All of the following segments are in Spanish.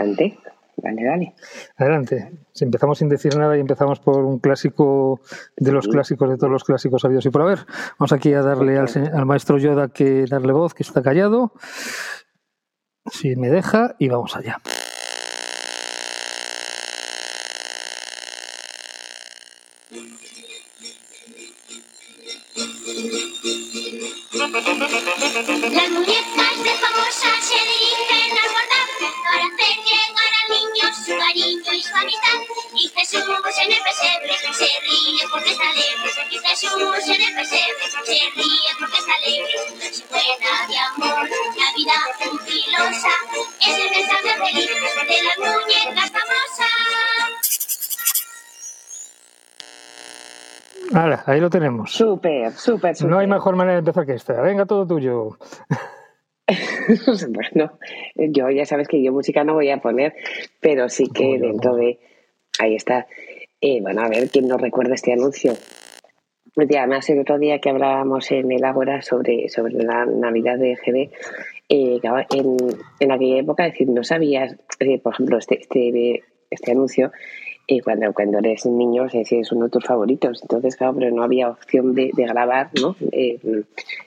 adelante. Dale, dale. Adelante. Si empezamos sin decir nada y empezamos por un clásico de los clásicos de todos los clásicos habidos y por haber, vamos aquí a darle al, al maestro Yoda que darle voz, que está callado. Si me deja, y vamos allá. Su cariño y su amistad. Y Jesús en el pesebre se ríe porque está alegre. Y Jesús en el pesebre se ríe porque está alegre. Noche buena de amor, Navidad jubilosa, es el mensaje feliz de las muñecas famosas. Ahora, ahí lo tenemos. Súper, súper, súper. No hay mejor manera de empezar que esta. Venga, todo tuyo. bueno, yo ya sabes que yo música no voy a poner, pero sí que dentro de... Ahí está. Eh, bueno, a ver, ¿quién no recuerda este anuncio? Además, el otro día que hablábamos en el Ágora sobre, sobre la Navidad de GB, eh, en, en aquella época, es decir, no sabías, eh, por ejemplo, este, este, este anuncio, eh, cuando, cuando eres un niño, es decir, es uno de tus favoritos. Entonces, claro, pero no había opción de, de grabar ¿no? Eh,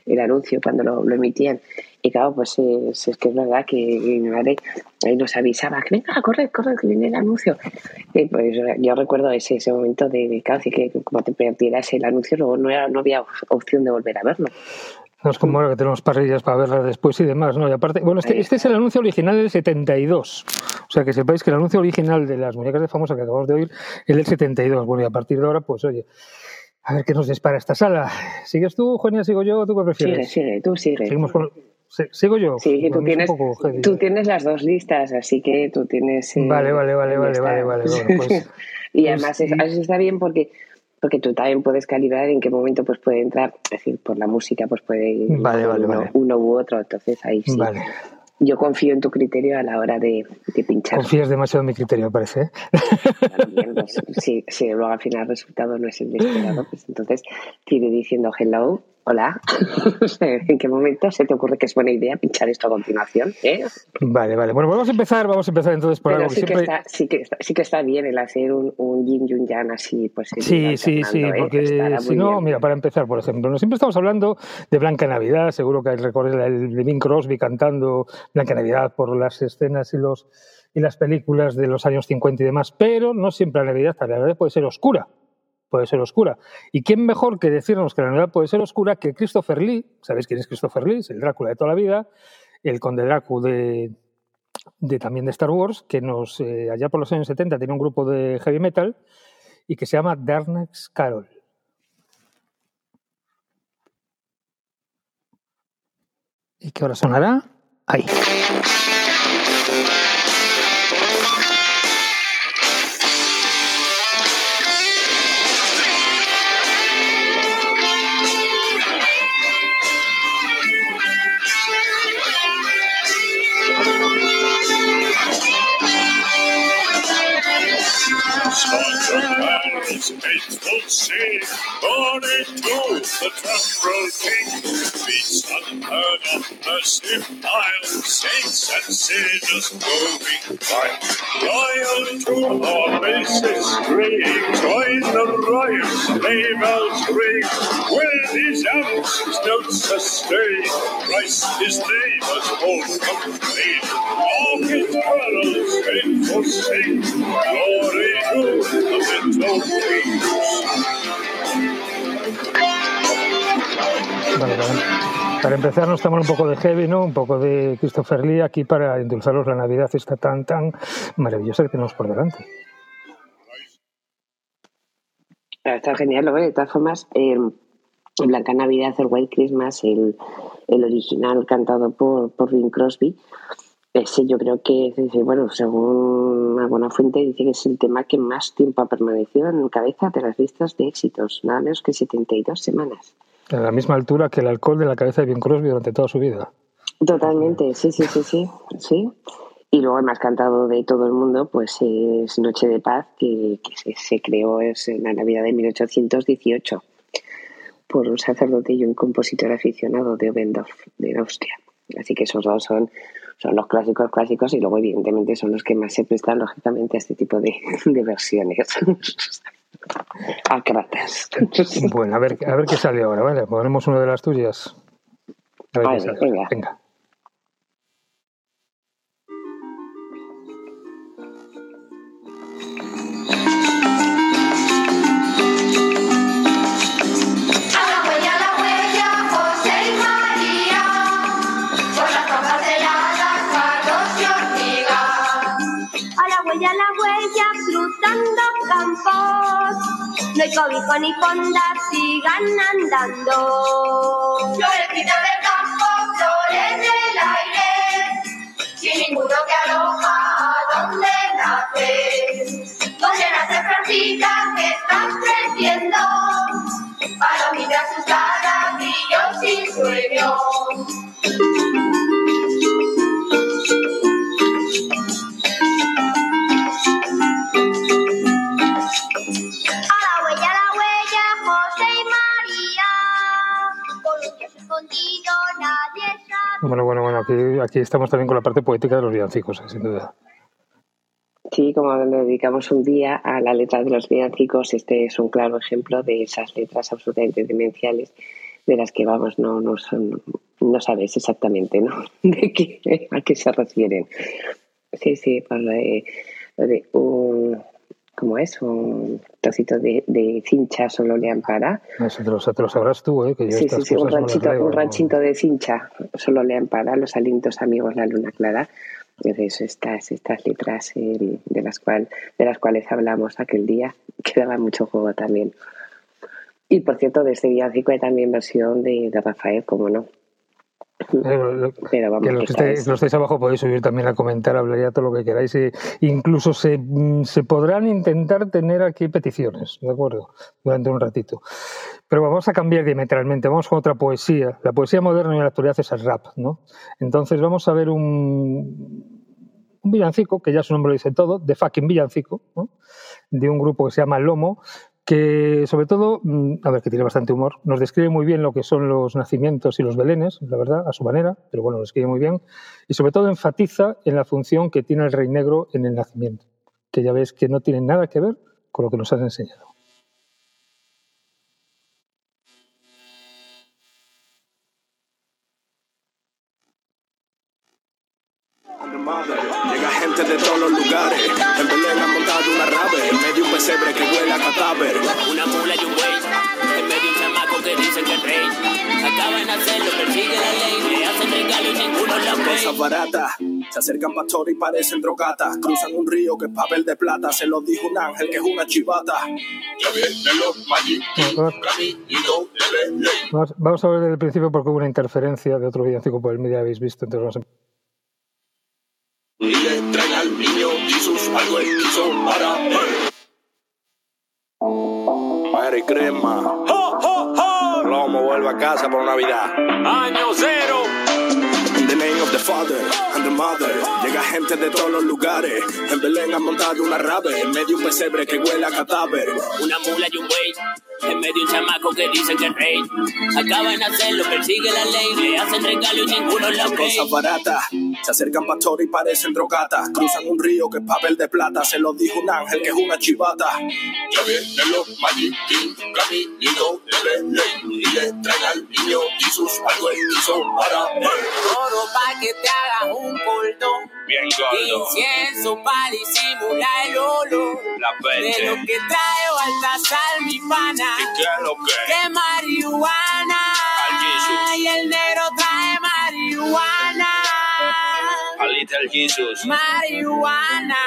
el anuncio cuando lo, lo emitían. Y claro, pues eh, es, es que es verdad que mi madre ahí nos avisaba que venga, corre, corre, que viene el anuncio. Y pues yo recuerdo ese, ese momento de, claro, así que como te perdieras el anuncio, luego no, era, no había op- opción de volver a verlo. No es como ahora que tenemos parrillas para verlas después y demás, ¿no? Y aparte, bueno, este, este es el anuncio original del 72. O sea, que sepáis que el anuncio original de las muñecas de famosa que acabamos de oír es del 72. Bueno, y a partir de ahora, pues oye, a ver qué nos dispara esta sala. ¿Sigues tú, Eugenia? ¿Sigo yo? ¿Tú qué Sigue, prefieres? sigue, tú sigue. Seguimos con... ¿Sí- ¿Sigo yo? Sí, Pues tú tienes, tú tienes las dos listas, así que tú tienes... eh, Vale, vale, vale, vale, vale, vale. Bueno, pues, y pues además es- sí. eso está bien porque porque tú también puedes calibrar en qué momento pues puede entrar, es decir, por la música pues puede ir Vale, vale, uno, vale. uno u otro, entonces ahí sí. Vale. Yo confío en tu criterio a la hora de, de pinchar. Confías demasiado en mi criterio, parece. ¿eh? Claro, bien, pues, si, si luego al final el resultado no es el esperado, pues entonces te iré diciendo hello, hola. ¿En qué momento se te ocurre que es buena idea pinchar esto a continuación? ¿eh? Vale, vale. Bueno, vamos a empezar, vamos a empezar entonces por Pero algo que sí que, siempre... está, sí, que está, sí que está bien el hacer un, un yin y un yang así, pues Sí, sí, sí, ¿eh? porque si no, bien. mira, para empezar, por ejemplo, no siempre estamos hablando de Blanca Navidad, seguro que recordáis el de Bing Crosby cantando Blanca Navidad por las escenas y los y las películas de los años 50 y demás, pero no siempre la Navidad, la Navidad puede ser oscura, puede ser oscura. ¿Y quién mejor que decirnos que la Navidad puede ser oscura que Christopher Lee? ¿Sabéis quién es Christopher Lee? Es el Drácula de toda la vida, el conde Drácula de, también de Star Wars, que nos eh, allá por los años 70 tiene un grupo de heavy metal y que se llama Darkness Carol. ¿Y qué hora sonará? Ahí. Carols faithful sing, born into the temporal king. Beats unheard of, mercy mild, saints and sinners moving by. Loyal to our basis, straying, join the riot, sleigh bells ring. When his anthems don't sustain, Christ his neighbors won't complain. All his carols faithful sing, glory to the little king. Vale, para, para empezar nos tomamos un poco de heavy, ¿no? Un poco de Christopher Lee aquí para endulzaros la Navidad esta tan, tan maravillosa que tenemos por delante. Está genial, veo. De todas formas, eh, Blanca Navidad, el White Christmas, el, el original cantado por, por Bing Crosby, ese yo creo que, bueno, según alguna fuente, dice que es el tema que más tiempo ha permanecido en cabeza de las listas de éxitos, nada menos que 72 semanas. A la misma altura que el alcohol de la cabeza de Bing Crosby durante toda su vida. Totalmente, sí, sí, sí, sí, sí. Y luego el más cantado de todo el mundo, pues es Noche de Paz, que, que se, se creó es en la Navidad de 1818 por un sacerdote y un compositor aficionado de Obendorf, de Austria. Así que esos dos son, son los clásicos clásicos y luego evidentemente son los que más se prestan lógicamente a este tipo de, de versiones. Acratas. Bueno, a ver, a ver qué sale ahora, ¿vale? Ponemos una de las tuyas. A ver venga. venga. Campos, no hay cobijo ni fonda, sigan andando. Florecita del campo, flores del aire, sin ninguno que aloja, ¿dónde nace? ¿Dónde nace Francita que estás creciendo? Palomita asustada, brillo sin sueño. Aquí, estamos también con la parte poética de los villancicos, eh, sin duda. Sí, como dedicamos un día a la letra de los villancicos, este es un claro ejemplo de esas letras absolutamente demenciales de las que vamos, no, no son, no sabes exactamente, ¿no? De qué, a qué se refieren. Sí, sí, por de un, ¿cómo es? Un trocito de, de cincha solo le ampara. Eso te lo, te lo sabrás tú, ¿eh? Que yo Sí, sí, sí, un no ranchito, un ranchito de cincha solo le ampara los alientos amigos la luna clara. Entonces estas, estas letras eh, de las cual, de las cuales hablamos aquel día, que daban mucho juego también. Y por cierto, de este villancico hay también versión de, de Rafael, como no. Lo- Pero vamos, que los que esta estéis, es- los estáis abajo podéis subir también a comentar, hablar ya todo lo que queráis. e incluso se, mm, se podrán intentar tener aquí peticiones, ¿de acuerdo? Durante un ratito. Pero vamos a cambiar diametralmente, vamos con otra poesía. La poesía moderna y la actualidad es el rap, ¿no? Entonces vamos a ver un, un villancico, que ya su nombre lo dice todo, de fucking villancico, ¿no? de un grupo que se llama Lomo, que sobre todo, mm, a ver, que tiene bastante humor, nos describe muy bien lo que son los nacimientos y los belenes, la verdad, a su manera, pero bueno, lo describe muy bien, y sobre todo enfatiza en la función que tiene el rey negro en el nacimiento, que ya ves que no tiene nada que ver con lo que nos has enseñado. Llega gente de todos los lugares. Pesebre que huele a cadáver. Una mula y un buey, en medio un chamaco que dicen que es rey. Acaban de hacerlo, persigue la ley, le hacen regalo y ninguno la ve. Cosas baratas. Se acercan pastores y parecen drogatas. Cruzan un río que es papel de plata. Se lo dijo un ángel que es una chivata. Vamos, vamos a ver desde el principio porque hubo una interferencia de otro villancico por el medio, habéis visto, entonces vamos a... Y le traen al niño Jesús algo hizo para él. Crema. ¡Ho, ho, ho! Lomo vuelve a casa por Navidad. Año cero. The Father and the Mother. Llega gente de todos los lugares. En Belén han montado una rave. En medio un pesebre que huele a cadáver. Una mula y un buey, en medio un chamaco que dicen que es rey. Acaban de hacerlo, persigue la ley, le hacen regalo y ninguno la ve. Cosas baratas. Se acercan pastores y parecen drogatas. Cruzan un río que es papel de plata. Se lo dijo un ángel que es una chivata. Ya vienen los magitos, caminitos de Belén. Y le traen al niño Jesús algo él hizo para él. Que te hagas un culto. Bien gordo, Incienso para disimular el olor. la De peste. lo que trae Baltasar, mi pana. ¿Y qué es lo que? Que marihuana. Al. Y el negro trae marihuana. A Little Jesus. Marihuana.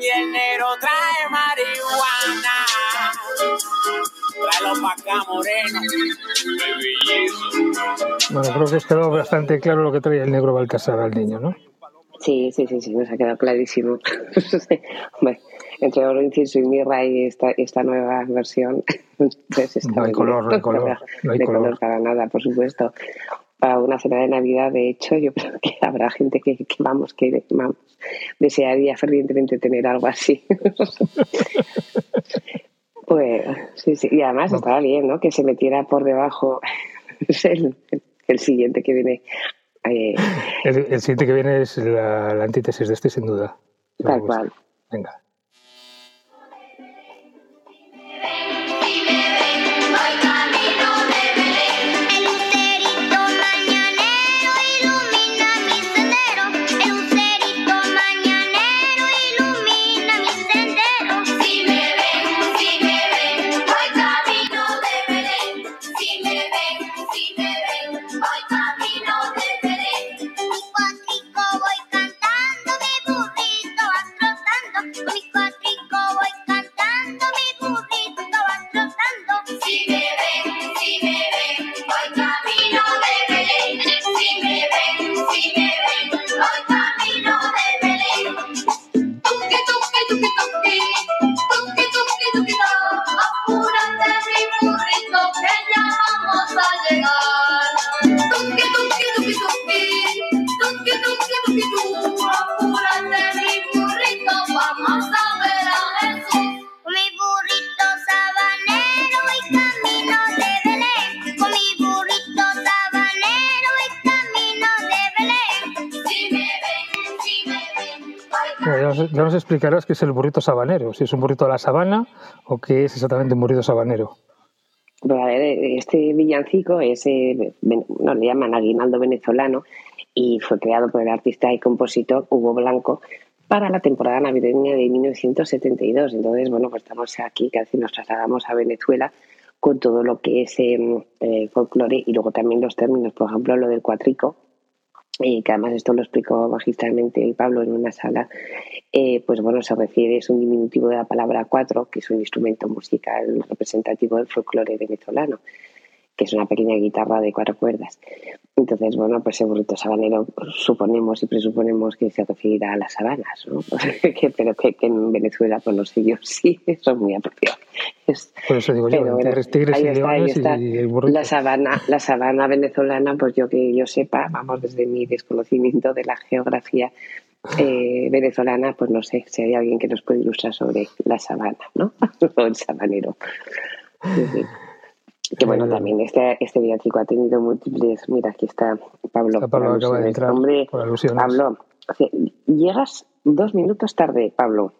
Y el negro trae marihuana. Pa' acá, moreno. Bueno, creo que os quedó bastante claro lo que trae el negro Balcasar al niño, ¿no? Sí, sí, sí, sí, nos ha quedado clarísimo. Hombre, entre oro, incienso y mirra y esta, esta nueva versión, pues está No hay color, no hay color, no hay De color. para nada, por supuesto. Para una cena de Navidad, de hecho, yo creo que habrá gente que, que vamos, que vamos, desearía fervientemente tener algo así. Pues sí, sí, y además estaba bien, ¿no? Que se metiera por debajo el, el siguiente que viene Eh, El, el siguiente que viene es la, la antítesis de este, sin duda. tal cual. Venga. Nos, ya nos explicarás qué es el burrito sabanero, si es un burrito de la sabana o qué es exactamente un burrito sabanero. Ver, este villancico es, eh, ven- no, le llaman aguinaldo venezolano y fue creado por el artista y compositor Hugo Blanco para la temporada navideña de 1972. Entonces, bueno, pues estamos aquí, casi nos trasladamos a Venezuela con todo lo que es eh, eh, folclore y luego también los términos, por ejemplo, lo del cuatrico, eh, que además esto lo explicó magistralmente el Pablo en una sala, eh, pues bueno, se refiere, es un diminutivo de la palabra cuatro, que es un instrumento musical representativo del folclore venezolano, que es una pequeña guitarra de cuatro cuerdas. Entonces, bueno, pues el burrito sabanero suponemos y presuponemos que se referirá a las sabanas, ¿no? Pero que, que en Venezuela, pues los ellos sí, eso es muy apropiado. Es- Por eso digo yo, bueno, tigres, tigres ahí y está, ahí está. y el burrito. La sabana, la sabana venezolana, pues yo que yo sepa, vamos, desde mi desconocimiento de la geografía eh, venezolana, pues no sé si hay alguien que nos puede ilustrar sobre la sabana, ¿no? o el sabanero. Sí, sí. Que bueno, también este, este villancico ha tenido múltiples. Mira, aquí está Pablo. Está Pablo, acaba de entrar Hombre, por alusiones. Pablo, o sea, llegas dos minutos tarde, Pablo,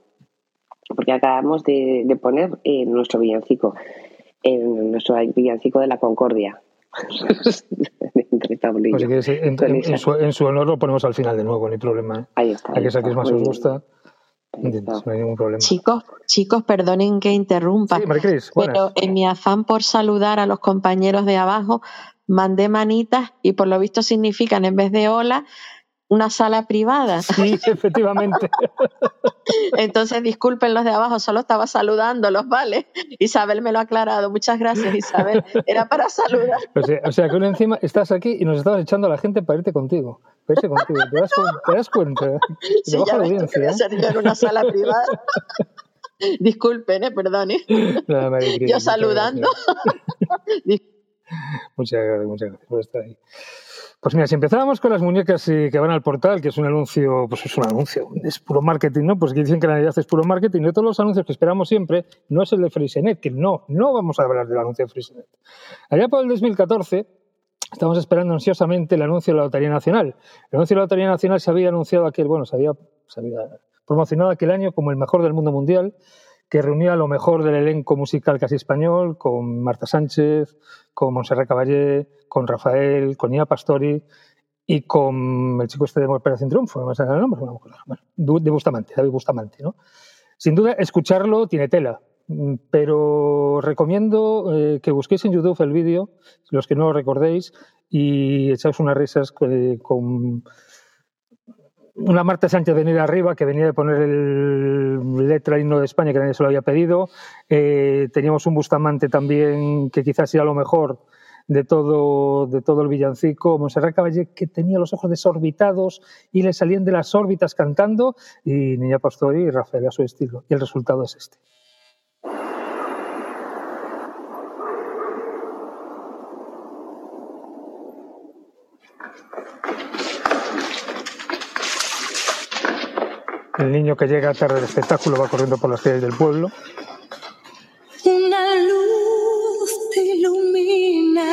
porque acabamos de, de poner eh, nuestro villancico, en nuestro villancico de la Concordia. Entre Pablo y Pues si quieres, en, su, en su honor lo ponemos al final de nuevo, no hay problema. ¿eh? Ahí está. Ahí que saquéis está, más os gusta, no hay ningún problema. Chicos, chicos, perdonen que interrumpa, Sí, Maricris, pero en mi afán por saludar a los compañeros de abajo, mandé manitas y por lo visto significan en vez de hola, una sala privada. Sí, efectivamente. Entonces, disculpen los de abajo, solo estaba saludándolos, ¿vale? Isabel me lo ha aclarado. Muchas gracias, Isabel. Era para saludar. O sea, o sea, que una encima estás aquí y nos estabas echando a la gente para irte contigo. Para irse contigo. ¿Te das, cu- te das cuenta? Sí, Te ya ves tú que audiencia. voy a ¿eh? yo en una sala privada. Disculpen, eh, perdone. Maricris, Yo saludando. Muchas gracias, muchas gracias por estar ahí. Pues mira, si empezábamos con las muñecas que van al portal, que es un anuncio, pues es un anuncio, es puro marketing, ¿no? Pues que dicen que la Navidad es puro marketing, de todos los anuncios que esperamos siempre, no es el de Frisenet, que no, no vamos a hablar del anuncio de Frisenet. Allá por el 2014, estamos esperando ansiosamente el anuncio de la Lotería Nacional. El anuncio de la Lotería Nacional se había anunciado aquel, bueno, se había, se había promocionado aquel año como el mejor del mundo mundial, que reunía lo mejor del elenco musical casi español, con Marta Sánchez, con Montserrat Caballé, con Rafael, con Nia Pastori y con el chico este de Operación Triunfo, no me nombre, de Bustamante, David Bustamante, ¿no? Sin duda, escucharlo tiene tela, pero recomiendo eh, que busquéis en YouTube el vídeo, los que no lo recordéis, y echáis unas risas eh, con una Marta Sánchez venida arriba que venía de poner el letra himno de España que nadie se lo había pedido. Eh, teníamos un Bustamante también que quizás era lo mejor de todo, de todo el villancico. Monserrat Caballé que tenía los ojos desorbitados y le salían de las órbitas cantando. Y Niña Pastori y Rafael a su estilo. Y el resultado es este. El niño que llega tarde del espectáculo va corriendo por las calles del pueblo. Una luz te ilumina,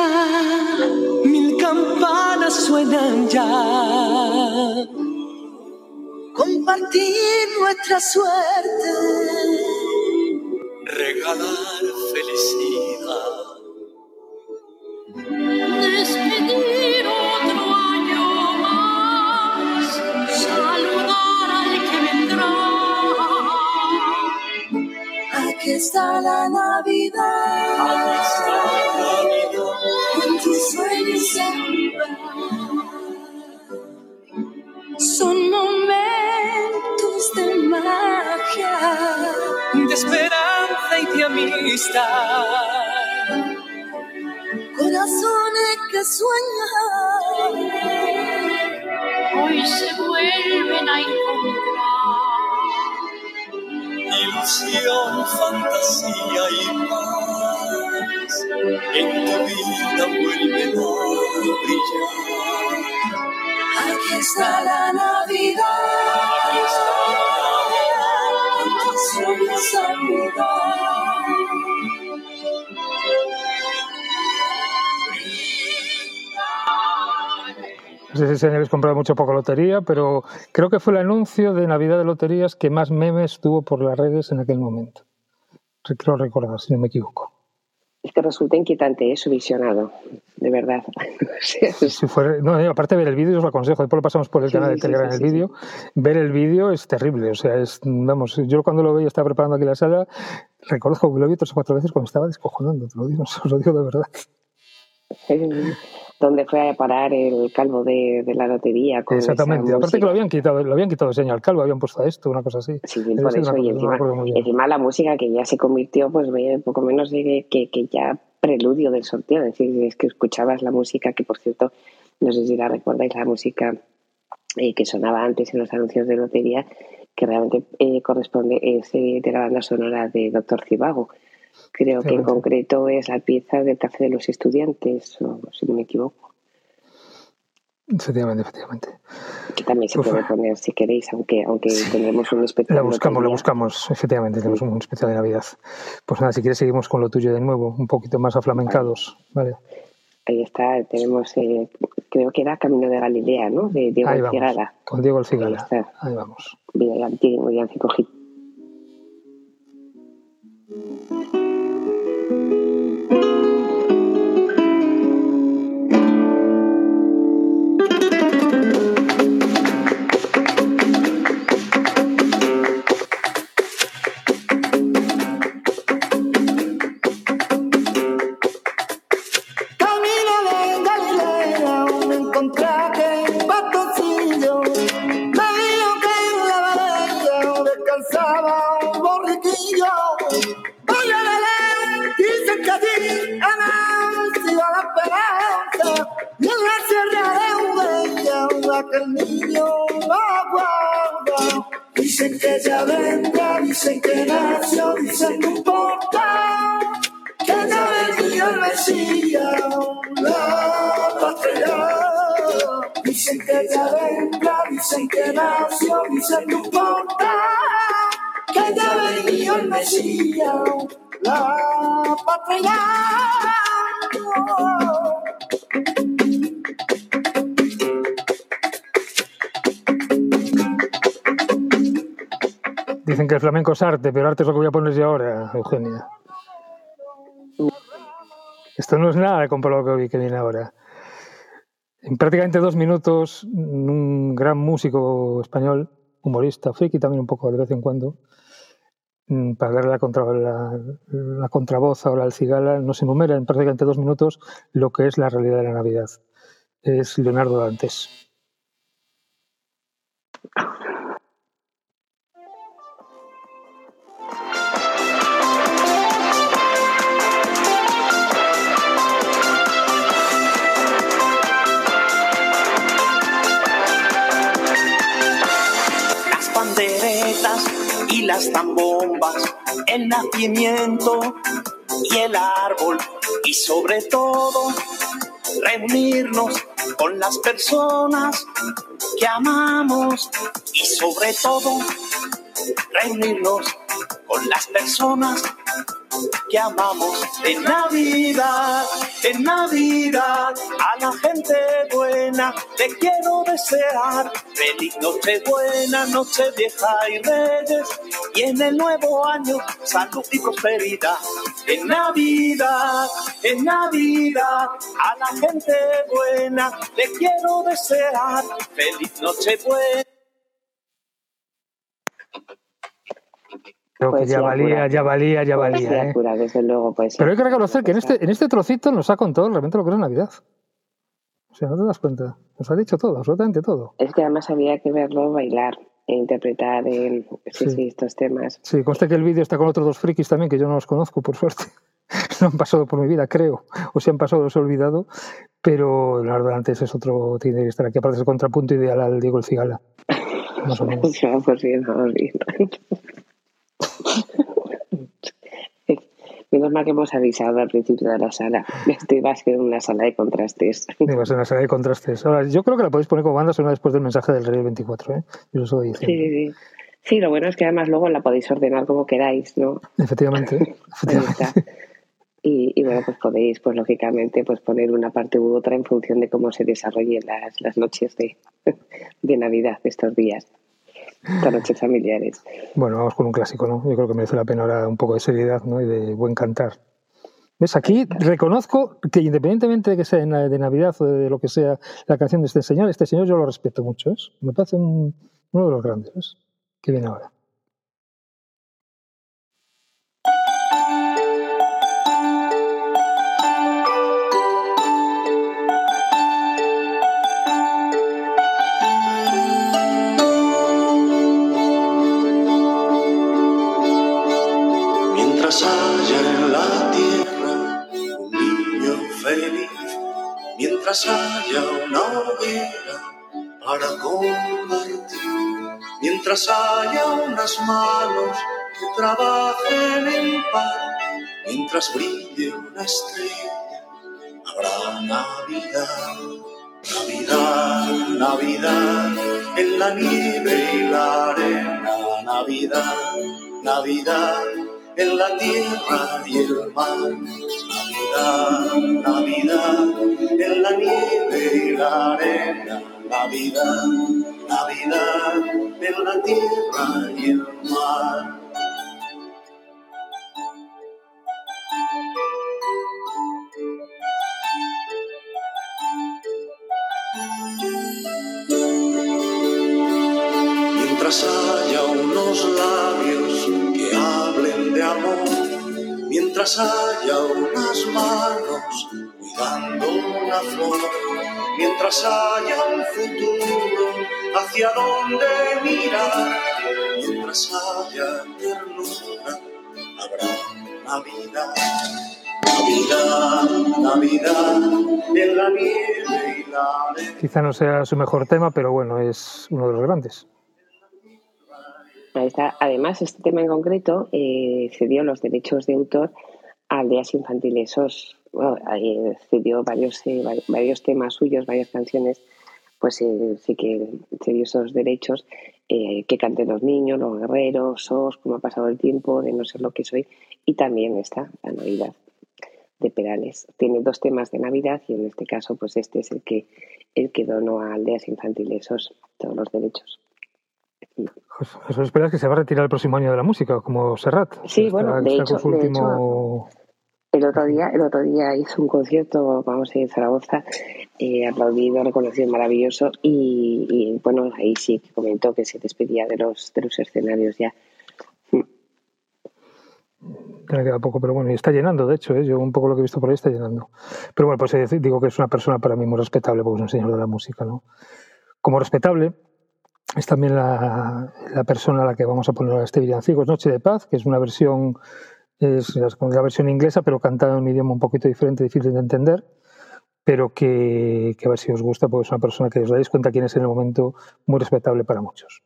mil campanas suenan suenan ya. Compartir nuestra suerte. Regalar felicidad. Aquí está la Navidad. En tus sueños. Son momentos de magia. De esperanza y de amistad. Corazones que sueñan. Hoy se vuelven a encontrar. Ilusión, fantasía y paz. En tu vida vuelven a brillar. Aquí está la Navidad. Aquí está En tus sueños saludar. No sé si habéis comprado mucho poco lotería, pero creo que fue el anuncio de Navidad de Loterías que más memes tuvo por las redes en aquel momento. Creo recordar, si no me equivoco. Es que resulta inquietante eso visionado, de verdad. Si fuera- no, eh, aparte de ver el vídeo, os lo aconsejo, después lo pasamos por el Sí, canal de sí, Telegram el vídeo. Ver el vídeo es terrible, o sea, es, vamos, yo cuando lo veía, estaba preparando aquí la sala, reconozco que lo vi tres o cuatro veces cuando estaba descojonando, te lo digo, os lo digo de verdad. donde fue a parar el calvo de, de la lotería. Con Exactamente, aparte que lo habían quitado, lo habían quitado al calvo, habían puesto a esto, una cosa así. Sí, por eso, y encima, encima la música que ya se convirtió, pues poco menos de que, que ya preludio del sorteo, es decir, es que escuchabas la música, que por cierto, no sé si la recordáis, la música eh, que sonaba antes en los anuncios de lotería, que realmente eh, corresponde, es eh, de la banda sonora de Doctor Cibago. Creo que en concreto es la pieza del Café de los Estudiantes, o si no me equivoco, Efectivamente, efectivamente. que también se Uf. puede poner si queréis, aunque, aunque tendremos un especial. La buscamos, la buscamos, efectivamente, tenemos un especial de Navidad. Pues nada, si quieres seguimos con lo tuyo de nuevo, un poquito más aflamencados, ¿vale? Ahí está, tenemos, eh, creo que era Camino de Galilea, ¿no? De Diego Ahí vamos, Cigala. con Diego El Ahí Cigala. está. Ahí vamos. Villancico Dicen que ya vendrá, dicen que nació, dicen que importa. Que ya venía el Mesías, la patria. Dicen que ya vendrá, dicen que nació, dicen no importa. Que ya venía el Mesías, la patria. Dicen que el flamenco es arte, pero arte es lo que voy a poner yo ahora, Eugenia. Esto no es nada comparado con lo que viene ahora. En prácticamente dos minutos, un gran músico español, humorista, friki también un poco de vez en cuando, mm, para darle la, contra, la, la contravoz ahora al cigala, nos enumera en prácticamente dos minutos lo que es la realidad de la Navidad. Es Leonardo Dantes. Las tambombas, el nacimiento y el árbol. Y sobre todo reunirnos con las personas que amamos. Y sobre todo reunirnos con las personas que amamos en Navidad, en Navidad. A la gente buena le quiero desear feliz noche buena, noche vieja y reyes. Y en el nuevo año, salud y prosperidad. En Navidad, en Navidad, a la gente buena le quiero desear feliz noche buena. Creo que Poesía ya valía, pura. ya valía, ya valía. Poesía ¿eh? pura, desde luego, pues. Pero hay que reconocer que en este, en este trocito nos ha contado realmente lo que es Navidad. O sea, no te das cuenta. Nos ha dicho todo, absolutamente todo. Es que además había que verlo bailar e interpretar en, sí, Sí. sí, estos temas. Sí, conste que el vídeo está con otros dos frikis también, que yo no los conozco, por suerte. No han pasado por mi vida, creo. O si han pasado, los he olvidado. Pero la verdad, antes es otro, tiene que estar aquí. Aparte, es el contrapunto ideal al Diego El Cigala. Más o menos. Pues bien, vamos bien. Menos mal que hemos avisado al principio de la sala. Esto iba a ser una sala de contrastes. Digo, es una serie de contrastes. Ahora, yo creo que la podéis poner como banda sonora después del mensaje del Rey del 24, ¿eh? Yo estoy Sí, diciendo. sí, sí. Sí, lo bueno es que además luego la podéis ordenar como queráis, ¿no? Efectivamente. Y bueno, pues podéis, pues lógicamente, pues poner una parte u otra en función de cómo se desarrollen las, las noches de, de Navidad de estos días, estas noches familiares. Bueno, vamos con un clásico, ¿no? Yo creo que merece la pena ahora un poco de seriedad, ¿no? Y de buen cantar. ¿Ves? Aquí reconozco que independientemente de que sea de Navidad o de lo que sea la canción de este señor, este señor yo lo respeto mucho, ¿es? Me parece un- uno de los grandes, ¿ves? Que viene ahora. Mientras haya unas manos que trabajen en paz, mientras brille una estrella, habrá Navidad. Navidad, Navidad, en la nieve y la arena, Navidad, Navidad, en la tierra y el mar, Navidad, Navidad, en la nieve y la arena, Navidad, Navidad, en la tierra y el mar. Mientras haya unos labios que hablen de amor, mientras haya unas manos cuidando flor, mientras haya un futuro hacia donde mirar, mientras haya ternura, habrá Navidad. Navidad, Navidad, en la nieve y la arena. Quizá no sea su mejor tema, pero bueno, es uno de los grandes. Ahí está. Además, este tema en concreto eh, cedió los derechos de autor a aldeas infantiles SOS. Bueno, ahí cedió varios, eh, va- varios temas suyos, varias canciones, pues eh, sí que cedió esos derechos eh, que canten los niños, los guerreros, SOS, cómo ha pasado el tiempo, de no ser lo que soy, y también está la Navidad de Perales. Tiene dos temas de Navidad y en este caso, pues este es el que el que donó a aldeas infantiles SOS todos los derechos. Eso esperas que se va a retirar el próximo año de la música, como Serrat. Sí, Está- bueno, de hecho- de. El otro día, el otro día hizo un concierto, vamos en Zaragoza, eh, aplaudido, reconocido, maravilloso, y, y, bueno, ahí sí que comentó que se despedía de los, de los escenarios ya. Ya le queda poco, pero bueno, y está llenando, de hecho, ¿eh? yo un poco lo que he visto por ahí está llenando. Pero bueno, pues eh, digo que es una persona para mí muy respetable, porque es un señor de la música, ¿no? Como respetable es también la, la persona a la que vamos a poner a este villancico, es Noche de Paz, que es una versión, es la versión inglesa, pero cantada en un idioma un poquito diferente, difícil de entender, pero que, que a ver si os gusta, porque es una persona que os dais cuenta quién es en el momento muy respetable para muchos.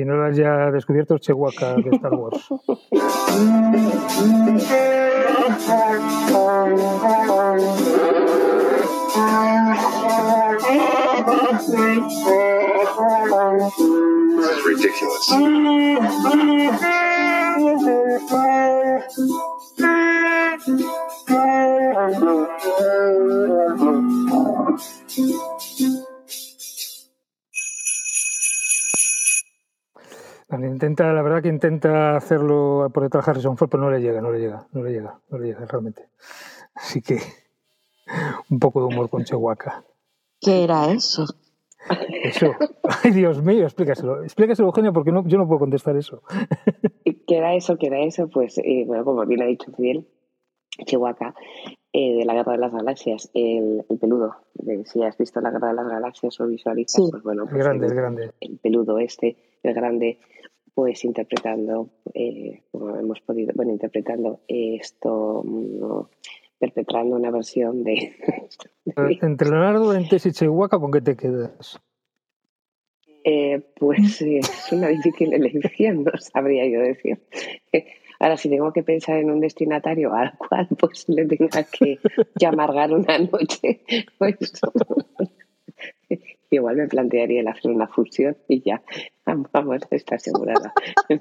Quien no lo haya descubierto es Chewbacca de Star Wars. This is ridiculous. Intenta, la verdad que intenta hacerlo por detrás de Harrison Ford, pero no le llega, no le llega, no le llega, no le llega realmente. Así que un poco de humor con Chewbacca. ¿Qué era eso? Eso. Ay, Dios mío, explícaselo. Explícaselo, Eugenia, porque no, yo no puedo contestar eso. ¿Qué era eso? ¿Qué era eso? Pues, eh, bueno, como bien ha dicho Fidel, Chihuahua, eh, de la Guerra de las Galaxias, el, el peludo. De- si has visto la Guerra de las Galaxias o visualizas, Sí. pues bueno, El pues grande, el, el grande. el peludo este, el grande, pues interpretando, eh, como hemos podido, bueno, interpretando esto, perpetrando una versión de... Entre Leonardo Entes y Chewbacca, ¿con qué te quedas? Eh, pues es una difícil elección, no sabría yo decir. Ahora, si tengo que pensar en un destinatario al cual pues le tenga que, que amargar una noche, pues igual me plantearía el hacer una fusión y ya, vamos, está asegurada.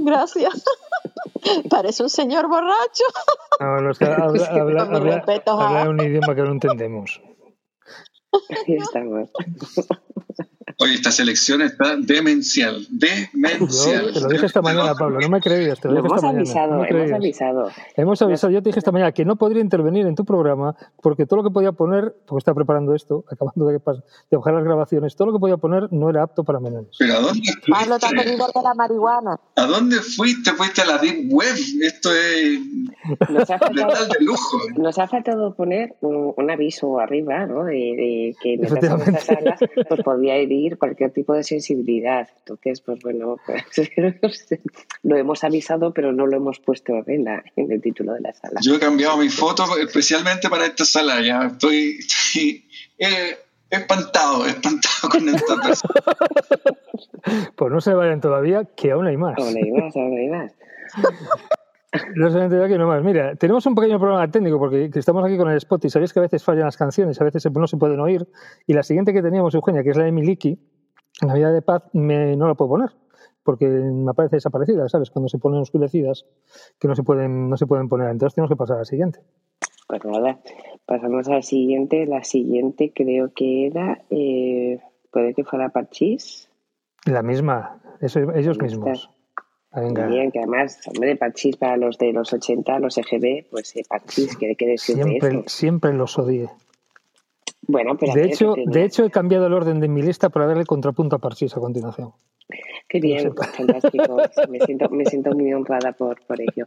Gracias. Parece un señor borracho. No, los que habla, Sí, habla- habla- habla un idioma que no entendemos. Ahí estamos. Oye, esta selección está demencial. Yo Demencial. te lo dije esta mañana, Pablo, no me creías, te lo Lo dije hemos esta mañana. avisado, no me hemos avisado. Hemos avisado, yo te dije esta mañana que no podría intervenir en tu programa porque todo lo que podía poner, porque estaba preparando esto, acabando de, de bajar las grabaciones, todo lo que podía poner no era apto para menores. Pero ¿a dónde, Pablo, te has venido de la marihuana. ¿a dónde fuiste? Fuiste a la Deep Web. Esto es Nos ha faltado, de lujo. nos ha faltado poner un, un aviso arriba, ¿no? De, de que en estas salas pues podía cualquier tipo de sensibilidad. Entonces, pues bueno, pues, lo hemos avisado, pero no lo hemos puesto en, la, en el título de la sala. Yo he cambiado mi foto especialmente para esta sala. Ya estoy, estoy, eh, espantado, espantado con esta persona. Pues no se vayan todavía, que aún hay más. Aún hay más, aún hay más. No se vayan todavía, que no más. Mira, tenemos un pequeño problema técnico porque que estamos aquí con el spot y sabéis que a veces fallan las canciones, a veces no se pueden oír. Y la siguiente que teníamos, Eugenia, que es la de Miliki, Navidad de Paz, me, no la puedo poner porque me aparece desaparecida, ¿sabes? Cuando se ponen oscurecidas, que no se pueden, no se pueden poner. Entonces tenemos que pasar a la siguiente. Pues nada, pasamos a la siguiente. La siguiente creo que era, eh, puede que fuera Parchís. La misma, eso, ellos mismos. está. Ah, Venga. Bien, que además, hombre, Parchís para los de los 80, los EGB, pues eh, Parchís, ¿qué, qué decir de Siempre, siempre los odié. Bueno, pero De hecho, que de hecho, he cambiado el orden de mi lista para darle contrapunto a Parchís a continuación. Qué bien, fantástico. Me siento, me siento muy honrada por, por ello.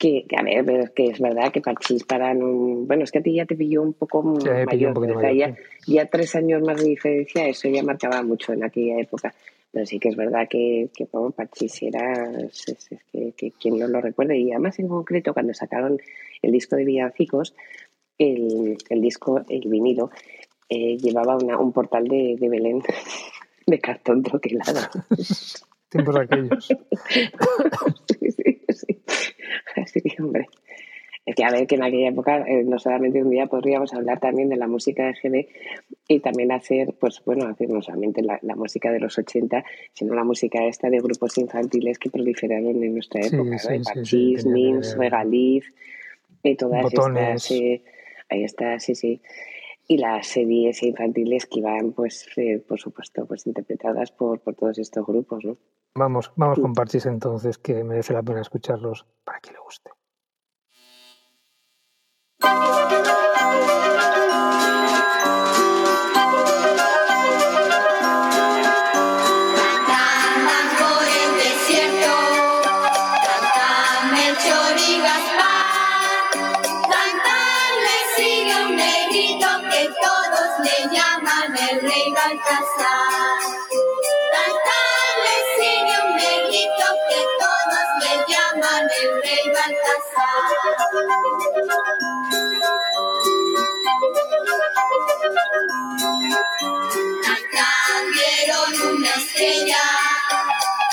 Que, a ver, pero es que es verdad que Parchís para un... Bueno, es que a ti ya te pilló un poco Sí, pilló un mayor. poquito o sea, mayor, ya, ya tres años más de diferencia, eso ya marcaba mucho en aquella época. Pero sí que es verdad que, que Parchís era... Es, es- es que, que quien no lo recuerde. Y además, en concreto, cuando sacaron el disco de Villancicos, el, el disco, el vinilo, eh, llevaba una, un portal de, de Belén de cartón troquelado. Tiempos aquellos. Así que, hombre. Es que, a ver, que en aquella época, eh, no solamente un día podríamos hablar también de la música de GB y también hacer, pues bueno, hacer no solamente la, la música de los 80, sino la música esta de grupos infantiles que proliferaron en nuestra época, sí, ¿no? sí, Parchís, ver. Regaliz, y todas Botones. estas, eh, ahí está, sí, sí. Y las series infantiles que iban, pues, eh, por supuesto, pues interpretadas por, por todos estos grupos, ¿no? Vamos, vamos con Parchís entonces, que merece la pena escucharlos para que le guste. Acá vieron una estrella,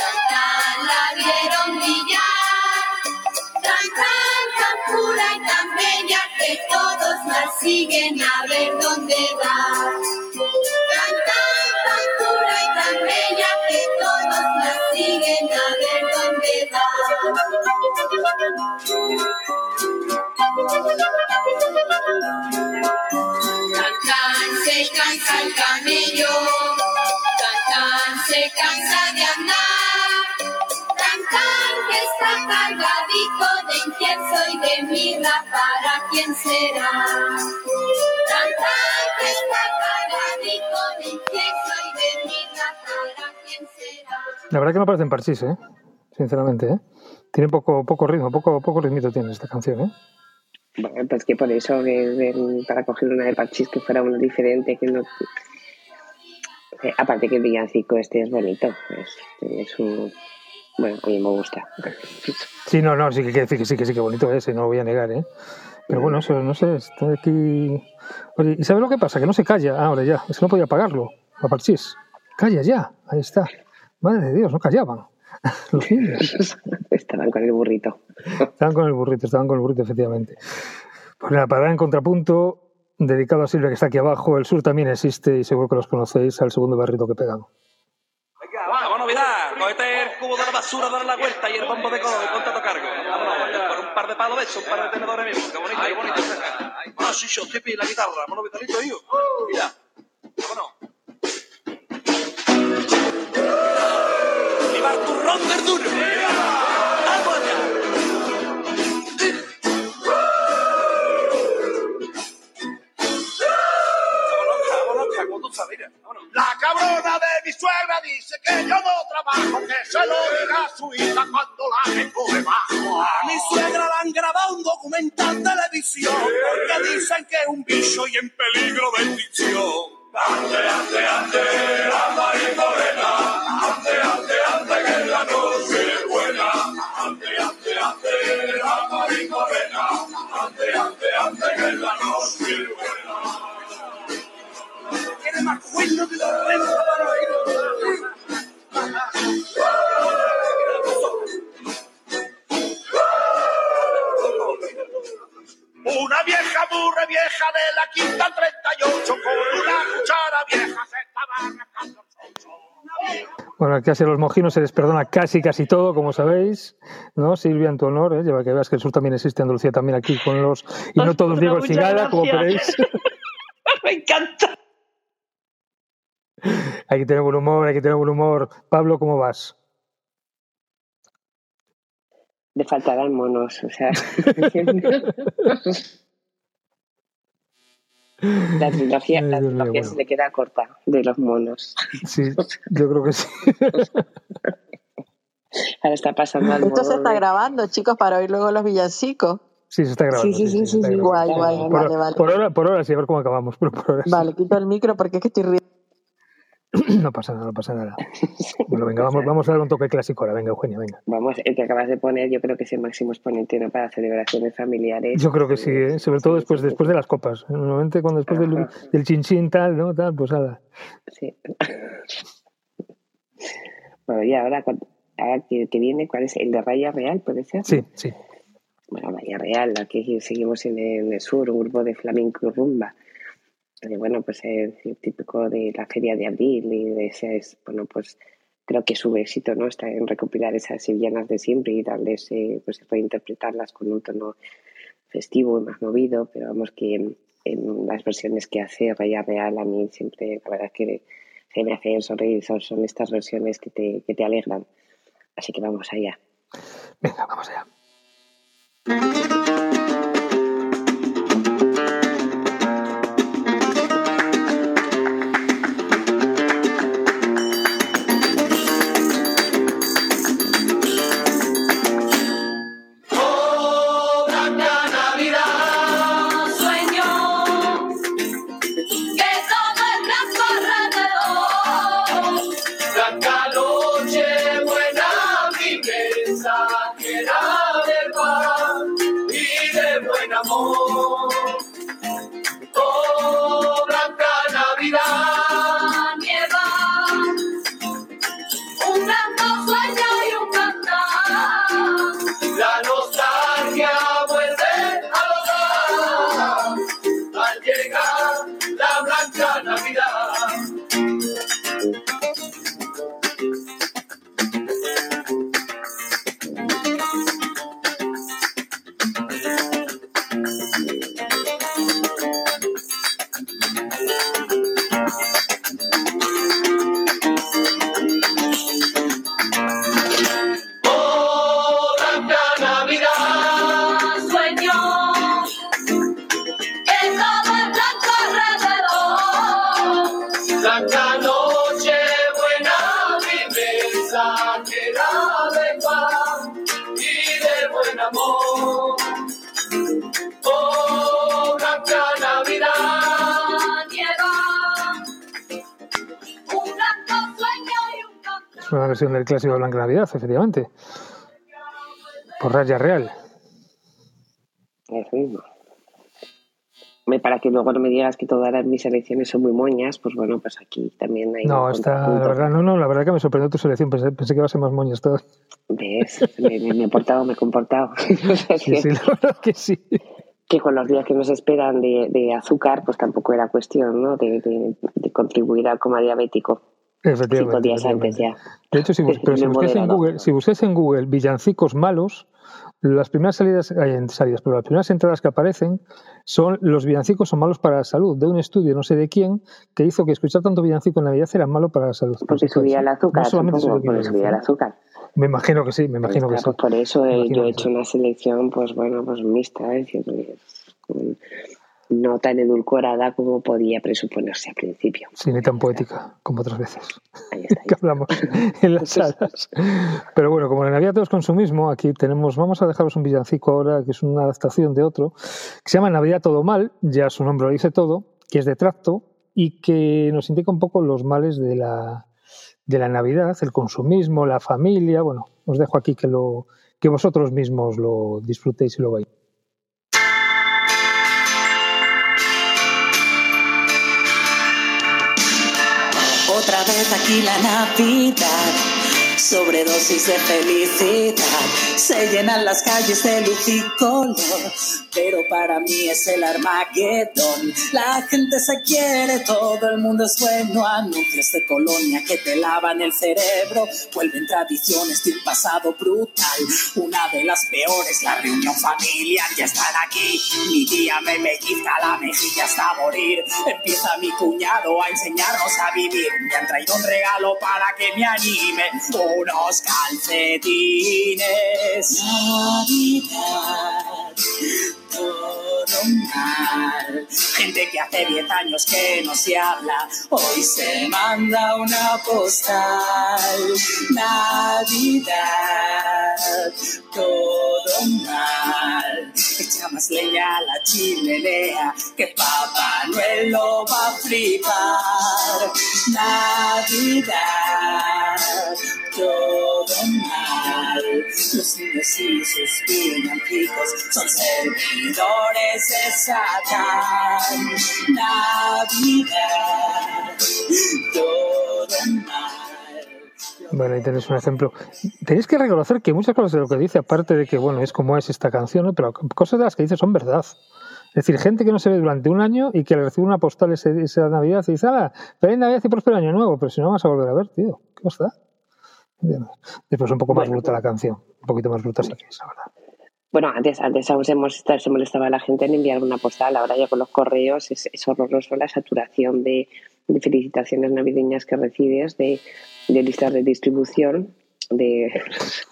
acá la vieron brillar, tan, tan, tan pura y tan bella que todos la siguen a ver dónde va. Tan, tan, tan pura y tan bella que todos la siguen a ver tan, se cansa el camello, tan, se cansa de andar. Que está cargadito de incienso y de mirra, ¿para quién será? Que está cargadito de incienso y de mirra, ¿para quién será? La verdad que me parecen parchís, ¿eh? Sinceramente, ¿eh? Tiene poco, poco ritmo, poco, poco ritmito tiene esta canción, ¿eh? Bueno, pues que por eso, que- para coger una de Parchís que fuera una diferente, que no. eh, aparte que el villancico este es bonito, es, es un. Bueno, a mí me gusta. Sí, no, no, sí que quiere decir que sí, que sí, que bonito es, y no lo voy a negar, ¿eh? Pero bueno, eso, no sé, está aquí... Oye, ¿y sabes lo que pasa? Que no se calla ahora ya, es que no podía apagarlo, a Parchís. Calla ya, ahí está. Madre de Dios, no callaban. Estaban con el burrito. Estaban con el burrito, estaban con el burrito, efectivamente. Pues nada, para dar en contrapunto, dedicado a Silvia que está aquí abajo, el sur también existe y seguro que los conocéis, al segundo barrito que pegan. Venga, va, vamos novedad. Cogete el cubo de la basura, dale la vuelta y el bombo de codo y ponte a tocar. Vámonos, por un par de palos de eso, un par de tenedores mismos. Qué bonito, qué bonito. Ah, sí, yo, tipi, la guitarra. Vámonos, Vitalito, hijo. Mira. Vámonos. La cabrona de mi suegra dice que yo no trabajo, que se lo diga a su hija cuando la tengo debajo. A mi suegra le han grabado un documental televisión porque dicen que es un bicho y en peligro de extinción. Ande, ande, ande, la María Morena. Ande, ande, ande, que la noche es buena. Ande, ande, ande, la María Morena. Ande, ande, ande, que la noche es buena. Una vieja burra vieja de la quinta 38 con una cuchara vieja se estaba arrancando. Bueno, casi a los mojinos se les perdona casi, casi todo, como sabéis, ¿no? Silvia, en tu honor, ¿eh? Lleva que veas que el sur también existe, Andalucía también aquí con los... Y no todos Diego Cigala, como veréis. Me encanta. Hay que tener buen humor, hay que tener buen humor. Pablo, ¿cómo vas? Le faltarán monos, o sea. La trilogía, la mío, trilogía bueno. se le queda corta de los monos. Sí, yo creo que sí. Ahora está pasando al Esto se está grabando, chicos, para oír luego los villancicos. Sí, se está grabando. Sí, sí, sí. Guay, guay, Por, vale, vale. por ahora, por ahora sí, a ver cómo acabamos. Pero por ahora sí. Vale, quito el micro porque es que estoy riendo. No pasa nada, no pasa nada. Bueno, venga, vamos, vamos a dar un toque clásico ahora. Venga, Eugenia, venga. Vamos, el que acabas de poner, yo creo que es el máximo exponente ¿no? para celebraciones familiares. Yo creo que sí, ¿eh? sobre todo después, después de las copas. Normalmente cuando después del, del chinchín tal, ¿no? Tal, pues nada. Sí. bueno, y ahora, ahora que, que viene, ¿cuál es? ¿El de Raya Real, puede ser? Sí, sí. Bueno, Raya Real, aquí seguimos en el, en el sur, un grupo de flamenco y rumba. Eh, bueno, pues es típico de la feria de abril y de ese es, bueno, pues creo que su éxito no está en recopilar esas sevillanas de siempre y darles, eh, pues reinterpretarlas con un tono festivo y más movido, pero vamos que en, en las versiones que hace Raya Real a mí siempre, la verdad que se me hacen sonreír, son, son estas versiones que te, que te alegran. Así que vamos allá. Venga, vamos allá. Versión del clásico de Blanca Navidad, efectivamente. Por Raya Real. Para que luego no me digas que todas las- mis elecciones son muy moñas, pues bueno, pues aquí también hay No, está, la verdad, no, no, la verdad que me sorprendió tu selección. Pensé, pensé que iba a ser más moñas todo. ¿Ves? Me, me- me he portado, me he comportado. Sí, que- sí, la verdad que sí. que con los días que nos esperan de, de azúcar, pues tampoco era cuestión, ¿no? De, de- de contribuir al coma diabético. Efectivamente. Cinco días antes efectivamente. ya. De hecho, si, bus- pero si buscáis en. Google, si buscáis en Google villancicos malos, las primeras salidas, hay en salidas, pero las primeras entradas que aparecen son los villancicos son malos para la salud, de un estudio no sé de quién que hizo que escuchar tanto villancico en Navidad era malo para la salud. Porque subía el azúcar, No solamente supongo, porque subía el azúcar. Me imagino que sí, me imagino que sí. pues por eso eh, yo he hecho una selección, pues bueno, pues mixta, es decir, es, mm, no tan edulcorada como podía presuponerse al principio. Sí, ni tan poética como otras veces que hablamos en las salas. Pero bueno, como en Navidad todo es consumismo, aquí tenemos, vamos a dejaros un villancico ahora, que es una adaptación de otro, que se llama Navidad todo mal, ya su nombre lo dice todo, que es de tracto y que nos indica un poco los males de la, de la Navidad, el consumismo, la familia. Bueno, os dejo aquí que, lo, que vosotros mismos lo disfrutéis y lo veáis. Otra vez aquí la Navidad, sobredosis de felicidad. Se llenan las calles de luz y color, pero para mí es el Armagedón. La gente se quiere, todo el mundo es bueno. Anuncios de colonia que te lavan el cerebro, vuelven tradiciones de un pasado brutal. Una de las peores, la reunión familiar, ya están aquí. Mi tía me pellizca la mejilla hasta morir. Empieza mi cuñado a enseñarnos a vivir. Me han traído un regalo para que me anime. Unos calcetines. Navidad, todo mal. Gente que hace 10 años que no se habla, hoy se manda una postal. Navidad, todo mal. Echa más leña a la chimenea, que Papá Noel lo va a flipar. Navidad, todo mal. Los niños y sus villancicos son servidores de Satán. Navidad, todo mal. Bueno, ahí tenéis un ejemplo. Tenéis que reconocer que muchas cosas de lo que dice, aparte de que, bueno, es como es esta canción, ¿no? pero cosas de las que dice son verdad. Es decir, gente que no se ve durante un año y que le recibe una postal ese- esa Navidad y dice, ¡ah! Feliz Navidad y próspero año nuevo, pero si no vas a volver a ver, tío, ¿qué? ¿Entiendes? Después un poco más bruta la canción, un poquito más bruta sí que es, la verdad. Bueno, antes, antes aún se, molesta- se molestaba la gente en enviar una postal, ahora ya con los correos es, es horroroso la saturación de, de felicitaciones navideñas que recibes, de, de listas de distribución, de,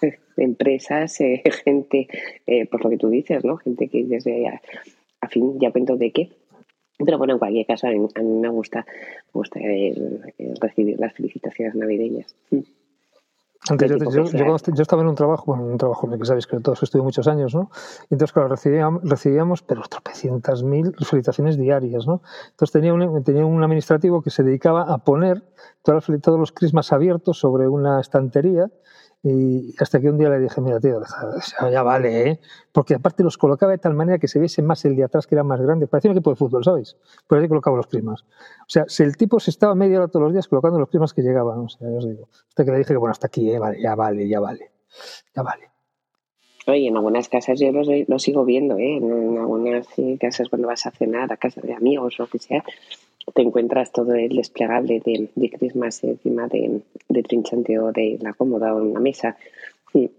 de empresas, eh, gente, eh, pues lo que tú dices, ¿no? Gente que desde a, a fin ya cuento de qué. Pero bueno, en cualquier caso, a mí, a mí me gusta, me gusta el- el recibir las felicitaciones navideñas. Antes yo, yo- yo yo estaba en un trabajo, bueno, un trabajo que sabéis que todos estuve muchos años, ¿no? Y entonces, claro, recibíamos, recibíamos pero tropecientas mil felicitaciones diarias, ¿no? Entonces tenía un, tenía un administrativo que se dedicaba a poner todas las todos los crismas abiertos sobre una estantería y hasta que un día le dije, mira, tío, ya, vale, ¿eh? Porque aparte los colocaba de tal manera que se viese más el de atrás que era más grande. Parecía un equipo de fútbol, ¿sabéis? Por ahí colocaba los crismas. O sea, si el tipo se estaba media hora todos los días colocando los crismas que llegaban, o sea, ya os digo. Hasta que le dije bueno, hasta aquí, ¿eh? Vale, ya vale, ya vale. Ya vale. Oye, en algunas casas yo lo, lo sigo viendo, ¿eh? En, algunas casas cuando vas a cenar a casa de amigos o lo que sea, te encuentras todo el desplegable de, de Christmas encima de, de trinchante o de la cómoda o en la mesa. Sí.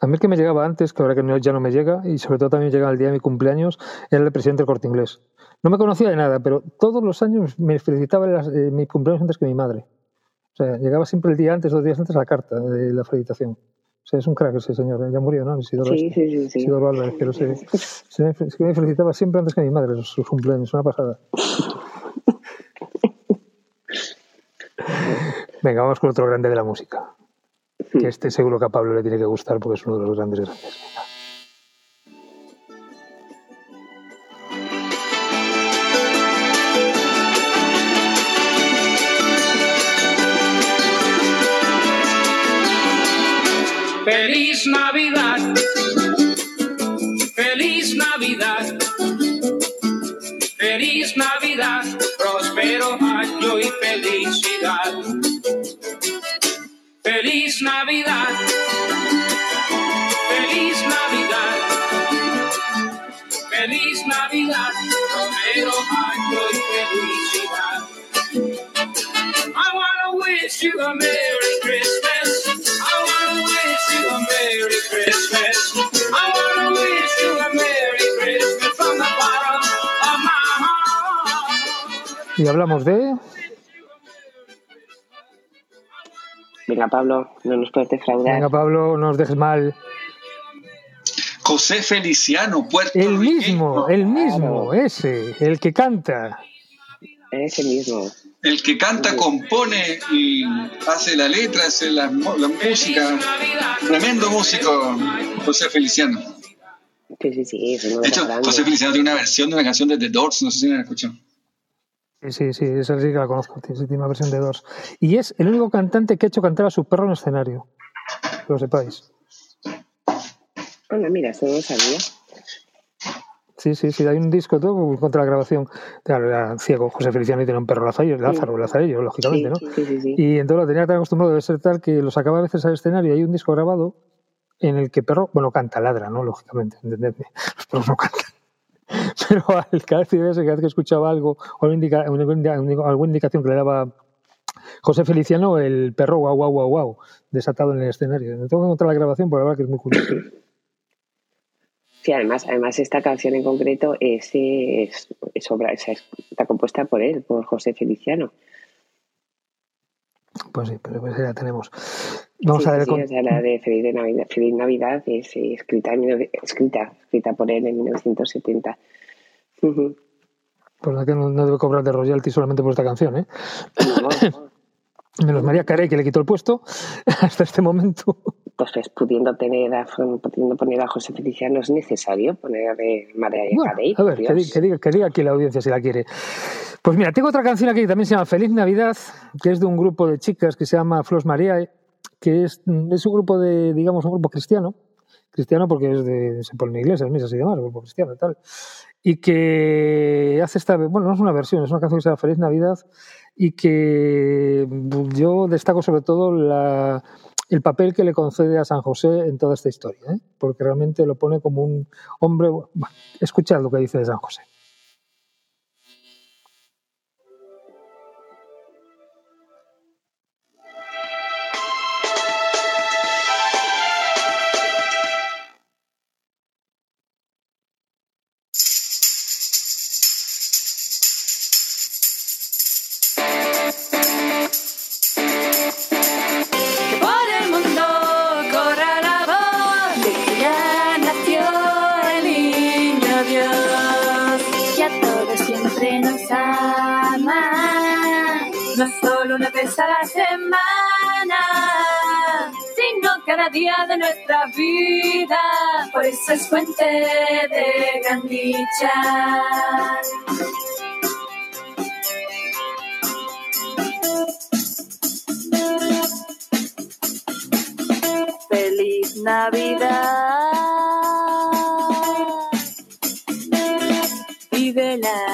A mí el que me llegaba antes, que ahora que no- ya no me llega, y sobre todo también llega el día de mi cumpleaños, era el presidente del Corte Inglés. No me conocía de nada, pero todos los años me felicitaba las- eh, mi cumpleaños antes que mi madre. O sea, llegaba siempre el día antes, dos días antes, la carta de la felicitación. O sea, es un crack ese señor, ¿eh? ya murió, ¿no? Isidoro, Sí, este. sí, sí, sí. Isidoro Álvarez, pero se, se me, se me felicitaba siempre antes que mi madre sus cumpleaños, una pasada. Venga, vamos con otro grande de la música. Que hmm. este seguro que a Pablo le tiene que gustar porque es uno de los grandes grandes. Feliz Navidad, feliz Navidad, feliz Navidad, próspero año y felicidad. Feliz Navidad. Feliz Navidad. Feliz Navidad. Próspero año y felicidad. I wish you a Merry Christmas. I wanna wish you a Merry Christmas. I wanna wish you a Merry Christmas from the bottom of my heart. Y hablamos de... Venga, Pablo, no nos puedes defraudar. Venga, Pablo, no nos dejes mal. José Feliciano, Puerto El mismo, el mismo, ese, el que canta. Ese mismo. El que canta, compone y hace la letra, hace la, música. Tremendo músico, José Feliciano. Sí, sí, sí, De hecho. José Feliciano tiene una versión de una canción de The Doors, no sé si la han escuchado. Sí, sí, sí, esa sí que la conozco, tiene una versión de dos. Y es el único cantante que ha hecho cantar a su perro en escenario. Que lo sepáis. Bueno, mira, eso lo sabía. Sí, sí, sí, hay un disco todo contra la grabación. Claro, era ciego, José Feliciano y tenía un perro Lazarillo, Lázaro, Lazarillo, lógicamente, ¿no? Sí, sí, sí, sí. Y entonces lo tenía tan acostumbrado, debe ser tal que lo sacaba a veces al escenario y hay un disco grabado en el que perro, bueno, canta, ladra, ¿no? Lógicamente, entendedme. Los perros no cantan. Pero al cada vez, que- escuchaba algo, o indica- una- una- una- alguna indicación que le daba José Feliciano, el perro guau, guau, guau, guau, desatado en el escenario. Me tengo que encontrar la grabación, por la verdad que es muy curioso. Sí, además, además esta canción en concreto es, es, es obra, está compuesta por él, por José Feliciano. Pues sí, pero pues ya la tenemos. Vamos Sí, a ver sí, con- sí, o sea, la de Feliz, de Navidad, Feliz Navidad es eh, escrita, escrita, escrita por él en 1970. Ujú. Pues que no, no debe cobrar de royalty solamente por esta canción, ¿eh? Menos María Carey, que le quitó el puesto hasta este momento. Entonces, pudiendo, tener a, pudiendo poner a José Feliciano, ¿es necesario poner a María Bueno, Carey? a ver, que, que diga, que diga aquí la audiencia si la quiere. Pues mira, tengo otra canción aquí que también se llama Feliz Navidad, que es de un grupo de chicas que se llama Flos Mariae, que es, es un grupo de, digamos, un grupo cristiano, cristiano porque es de, se pone iglesias, misas y demás, un grupo cristiano y tal, y que hace esta, bueno, no es una versión, es una canción que se llama Feliz Navidad y que yo destaco sobre todo la, el papel que le concede a San José en toda esta historia, ¿eh? porque realmente lo pone como un hombre, bueno, escuchad lo que dice de San José. Día de nuestra vida. Por eso es fuente de gran dicha. Feliz Navidad. Vívela con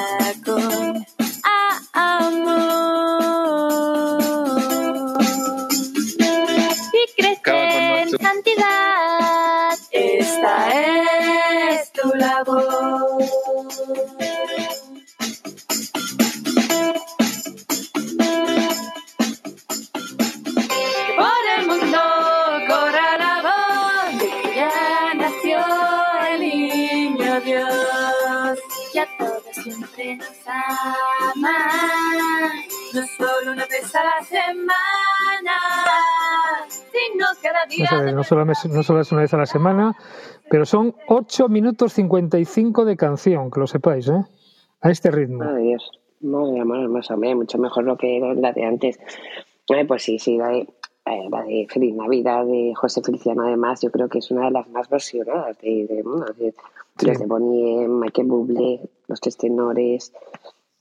cada día. No, sé, no solo, es- no solo es una vez a la semana, pero son 8 minutos 55 de canción, que lo sepáis, ¿eh? A este ritmo. Madre de Dios, madre de amor hermoso, hombre, mucho mejor lo que era la de antes. Eh, pues sí, sí, la de, eh, la de Feliz Navidad de José Feliciano, además, yo creo que es una de las más versionadas de, de, de- los de Bonnie, Michael Bublé, los tres tenores,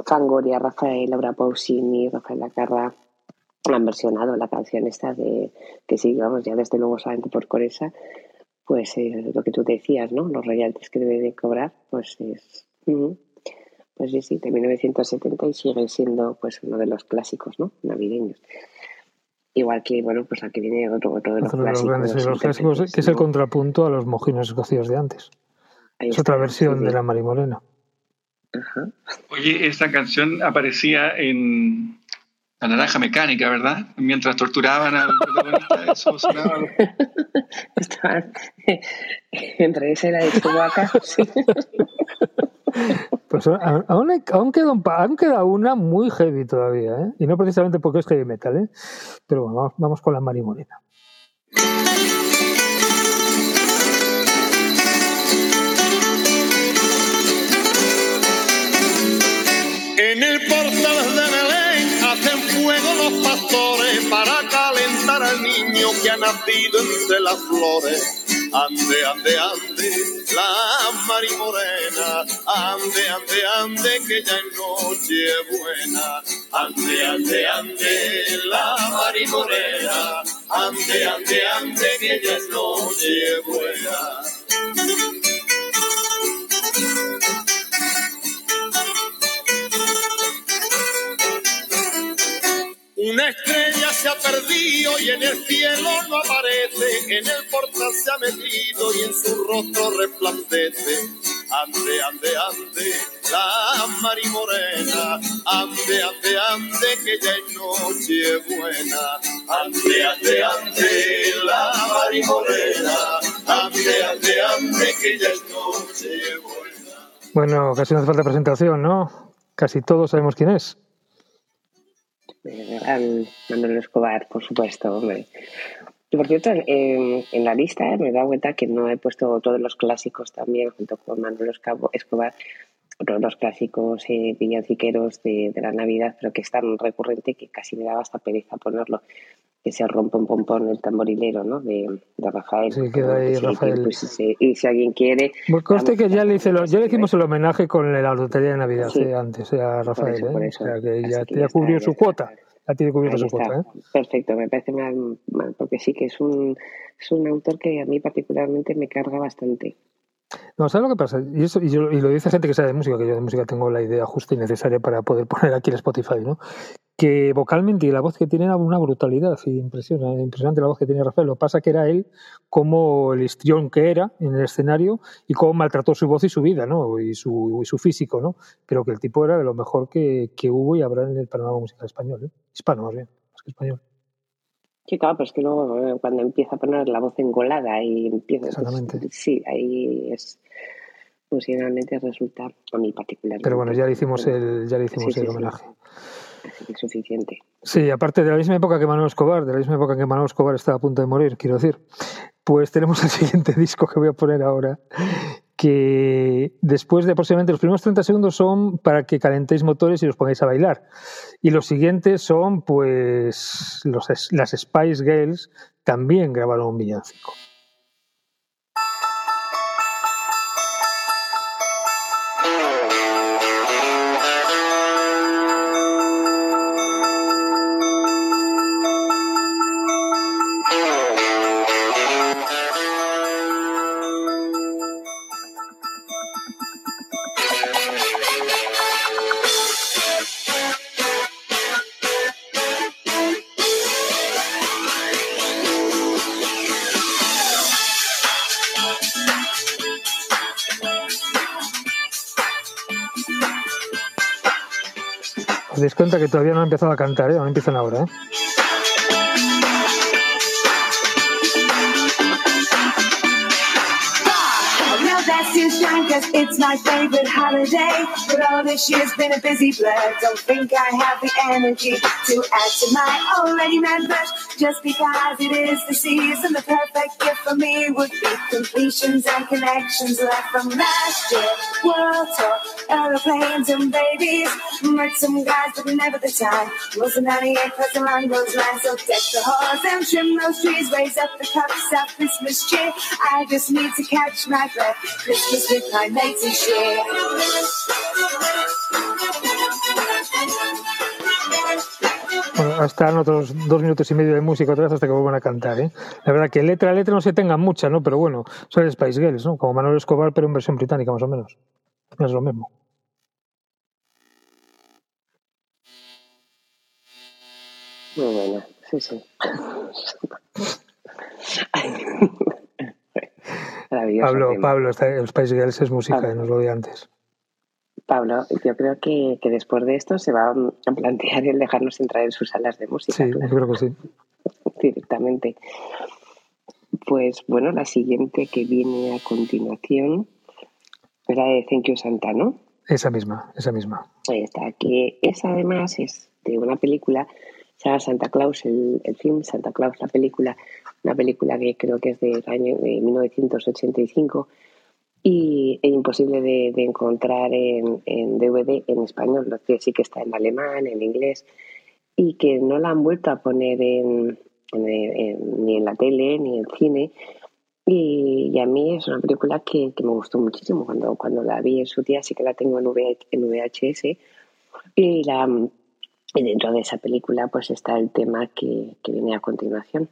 Fangoria, Rafael, Laura Pausini, Rafael Lacarra. Han versionado la canción esta de que sí, vamos, ya desde luego solamente por Coresa, pues eh, lo que tú decías, ¿no? Los royalties que debe de cobrar, pues es... Pues sí, sí, de 1970 y sigue siendo pues uno de los clásicos, ¿no? Navideños. Igual que, bueno, pues aquí viene otro, otro de los Otro de los clásicos. grandes de los clásicos, que es el contrapunto a los mojinos escocidos de antes. Ahí Es otra versión sí, de la Marimorena. Oye, esta canción aparecía en La Naranja Mecánica, ¿verdad? Mientras torturaban al protagonista, eso sonaba. Estaban entre esa y la de Chewbacca, sí. Pues aún, hay- aún, queda, un pa- aún queda una muy heavy todavía, ¿eh? Y no precisamente porque es heavy metal, ¿eh? Pero bueno, vamos, vamos con la Marimorena. En el portal de hacen fuego los pastores para calentar al niño que ha nacido entre las flores. Ande, ande, ande, la marimorena, ande, ande, ande, que ya es noche buena. Ande, ande, ande, la marimorena, ande, ande, ande, que ya es noche buena. Una estrella se ha perdido y en el cielo no aparece, en el portal se ha metido y en su rostro resplandece. Ande, ande, ande, la marimorena, ande, ande, ande, que ya es noche buena. Ande, ande, ande, la marimorena, ande, ande, ande, que ya es noche buena. Bueno, casi no hace falta presentación, ¿no? Casi todos sabemos quién es. El gran Manuel Escobar, por supuesto, hombre. Y por cierto, en, la lista eh, me he dado cuenta que no he puesto todos los clásicos también, junto con Manuel Escabo- Escobar, todos los clásicos eh, villanciqueros de, de la Navidad, pero que es tan recurrente que casi me daba hasta pereza ponerlo. Que se rompe un pompón el tamborilero, ¿no? De, de Rafael. Sí, queda ahí que, Rafael. pues, y si alguien quiere. Pues que ya le, hice lo- ya le hicimos el homenaje con la lotería de Navidad Sí. eh, antes eh, a Rafael, eso, ¿eh? por O eso. sea que ya, que ya ya está, cubrió ya su cuota. Ya tiene Ahí su cuota, ¿eh? Perfecto, me parece mal, mal, porque sí que es un, es un autor que a mí particularmente me carga bastante. No, ¿sabes lo que pasa? Y, eso, y, yo- lo dice gente que sabe de música, que yo de música tengo la idea justa y necesaria para poder poner aquí el Spotify, ¿no? Que vocalmente y la voz que tiene era una brutalidad y impresiona, impresionante la voz que tenía Rafael. Lo que pasa que era él como el histrión que era en el escenario y cómo maltrató su voz y su vida, ¿no? Y su, y su físico, ¿no? Pero que el tipo era de lo mejor que, que hubo y habrá en el panorama musical español, ¿eh? Hispano más bien, más que español. Sí, claro, pero es que luego eh, cuando empieza a poner la voz engolada y empieza, pues, Exactamente. sí, ahí es, funcionalmente resulta a mí particularmente. Pero bueno, ya le hicimos el, ya le hicimos Sí, el sí, sí. homenaje. Así que es suficiente. Sí, aparte de la misma época que Manuel Escobar, de la misma época que Manuel Escobar estaba a punto de morir, quiero decir, pues tenemos el siguiente disco que voy a poner ahora, que después de aproximadamente los primeros 30 segundos son para que calentéis motores y os pongáis a bailar. Y los siguientes son, pues, los, las Spice Girls también grabaron un villancico. Que todavía no han empezado a cantar, ¿eh? no empiezan ahora. ¿eh? It's my favorite holiday. But all this year's been a busy blur. Don't think I have the energy to add to my already mad rush. Just because it is the season, the perfect gift for me would be completions and connections left from last year. World tour, aeroplanes and babies. Met some guys, but never the time. Was a 98 plus along those lines. So deck the halls and trim those trees. Raise up the cups of Christmas cheer. I just need to catch my breath. Christmas with my mates and share. Bueno, hasta otros dos minutos y medio de música otra vez hasta que vuelvan a cantar. ¿eh? La verdad que letra a letra no se tenga mucha, ¿no? Pero bueno, son Spice Girls, ¿no? Como Manuel Escobar, pero en versión británica más o menos. No es lo mismo. Muy buena, sí, sí. Pablo. Pablo, está- Spice Girls es música, ¿eh? nos lo di antes. Pablo, yo creo que, que después de esto se va a plantear el dejarnos entrar en sus salas de música Sí, yo creo que sí. directamente. Pues bueno, la siguiente que viene a continuación es la de Thank You Santa, ¿no? Esa misma, esa misma. Ahí está, que esa además es de una película, se llama Santa Claus, el, el film, Santa Claus, la película, una película que creo que es del año de 1985 y es imposible de, encontrar en, en DVD en español, lo que sí que está en alemán, en inglés, y que no la han vuelto a poner en, ni en la tele ni en cine. Y, a mí es una película que, que me gustó muchísimo. Cuando, cuando la vi en su día, sí que la tengo en, VH en VHS. Y, la, y dentro de esa película pues está el tema que, que viene a continuación.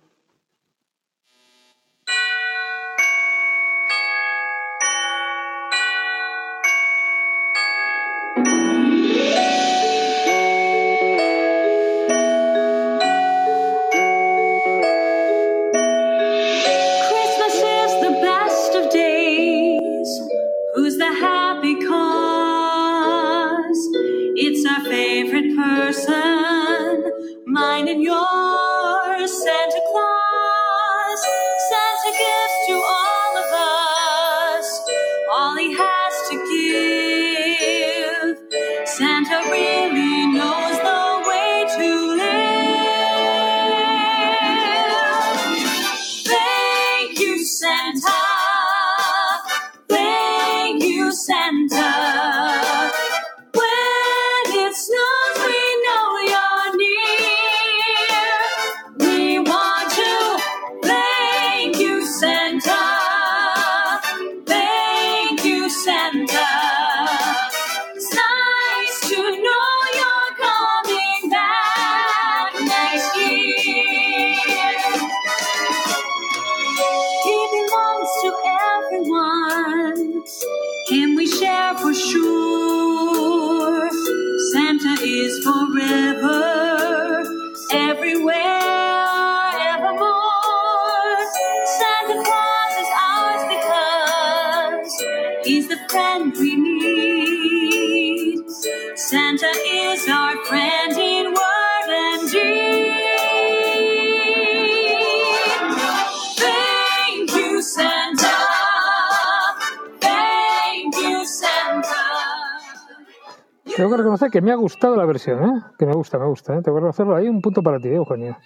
Reconocer que me ha gustado la versión, ¿eh? Que me gusta, me gusta, ¿eh? Tengo que reconocerlo. Hay un punto para ti, Eugenio.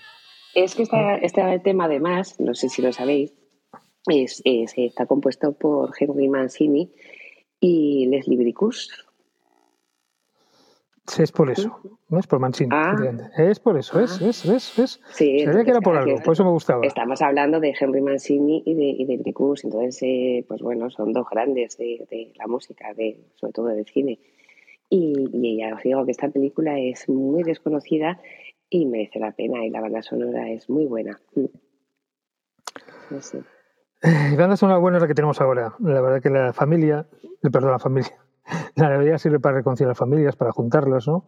Es que esta- este tema, además, no sé si lo sabéis, es, es- está compuesto por Henry Mancini y Leslie Bricus. Sí, es por eso. No es por Mancini. Ah. Es por eso, es, es, es, es. Sí, Se veía que era por entonces, algo, por eso me gustaba. Estamos hablando de Henry Mancini y de, y de Bricus, entonces, eh, pues bueno, son dos grandes de, de la música, de, sobre todo del cine. Y, ya os digo que esta película es muy desconocida y merece la pena, y la banda sonora es muy buena. Sé. Eh, banda sonora buena es la que tenemos ahora. La verdad que la familia, eh, perdón, la familia, la Navidad sirve para reconciliar familias, para juntarlas, ¿no?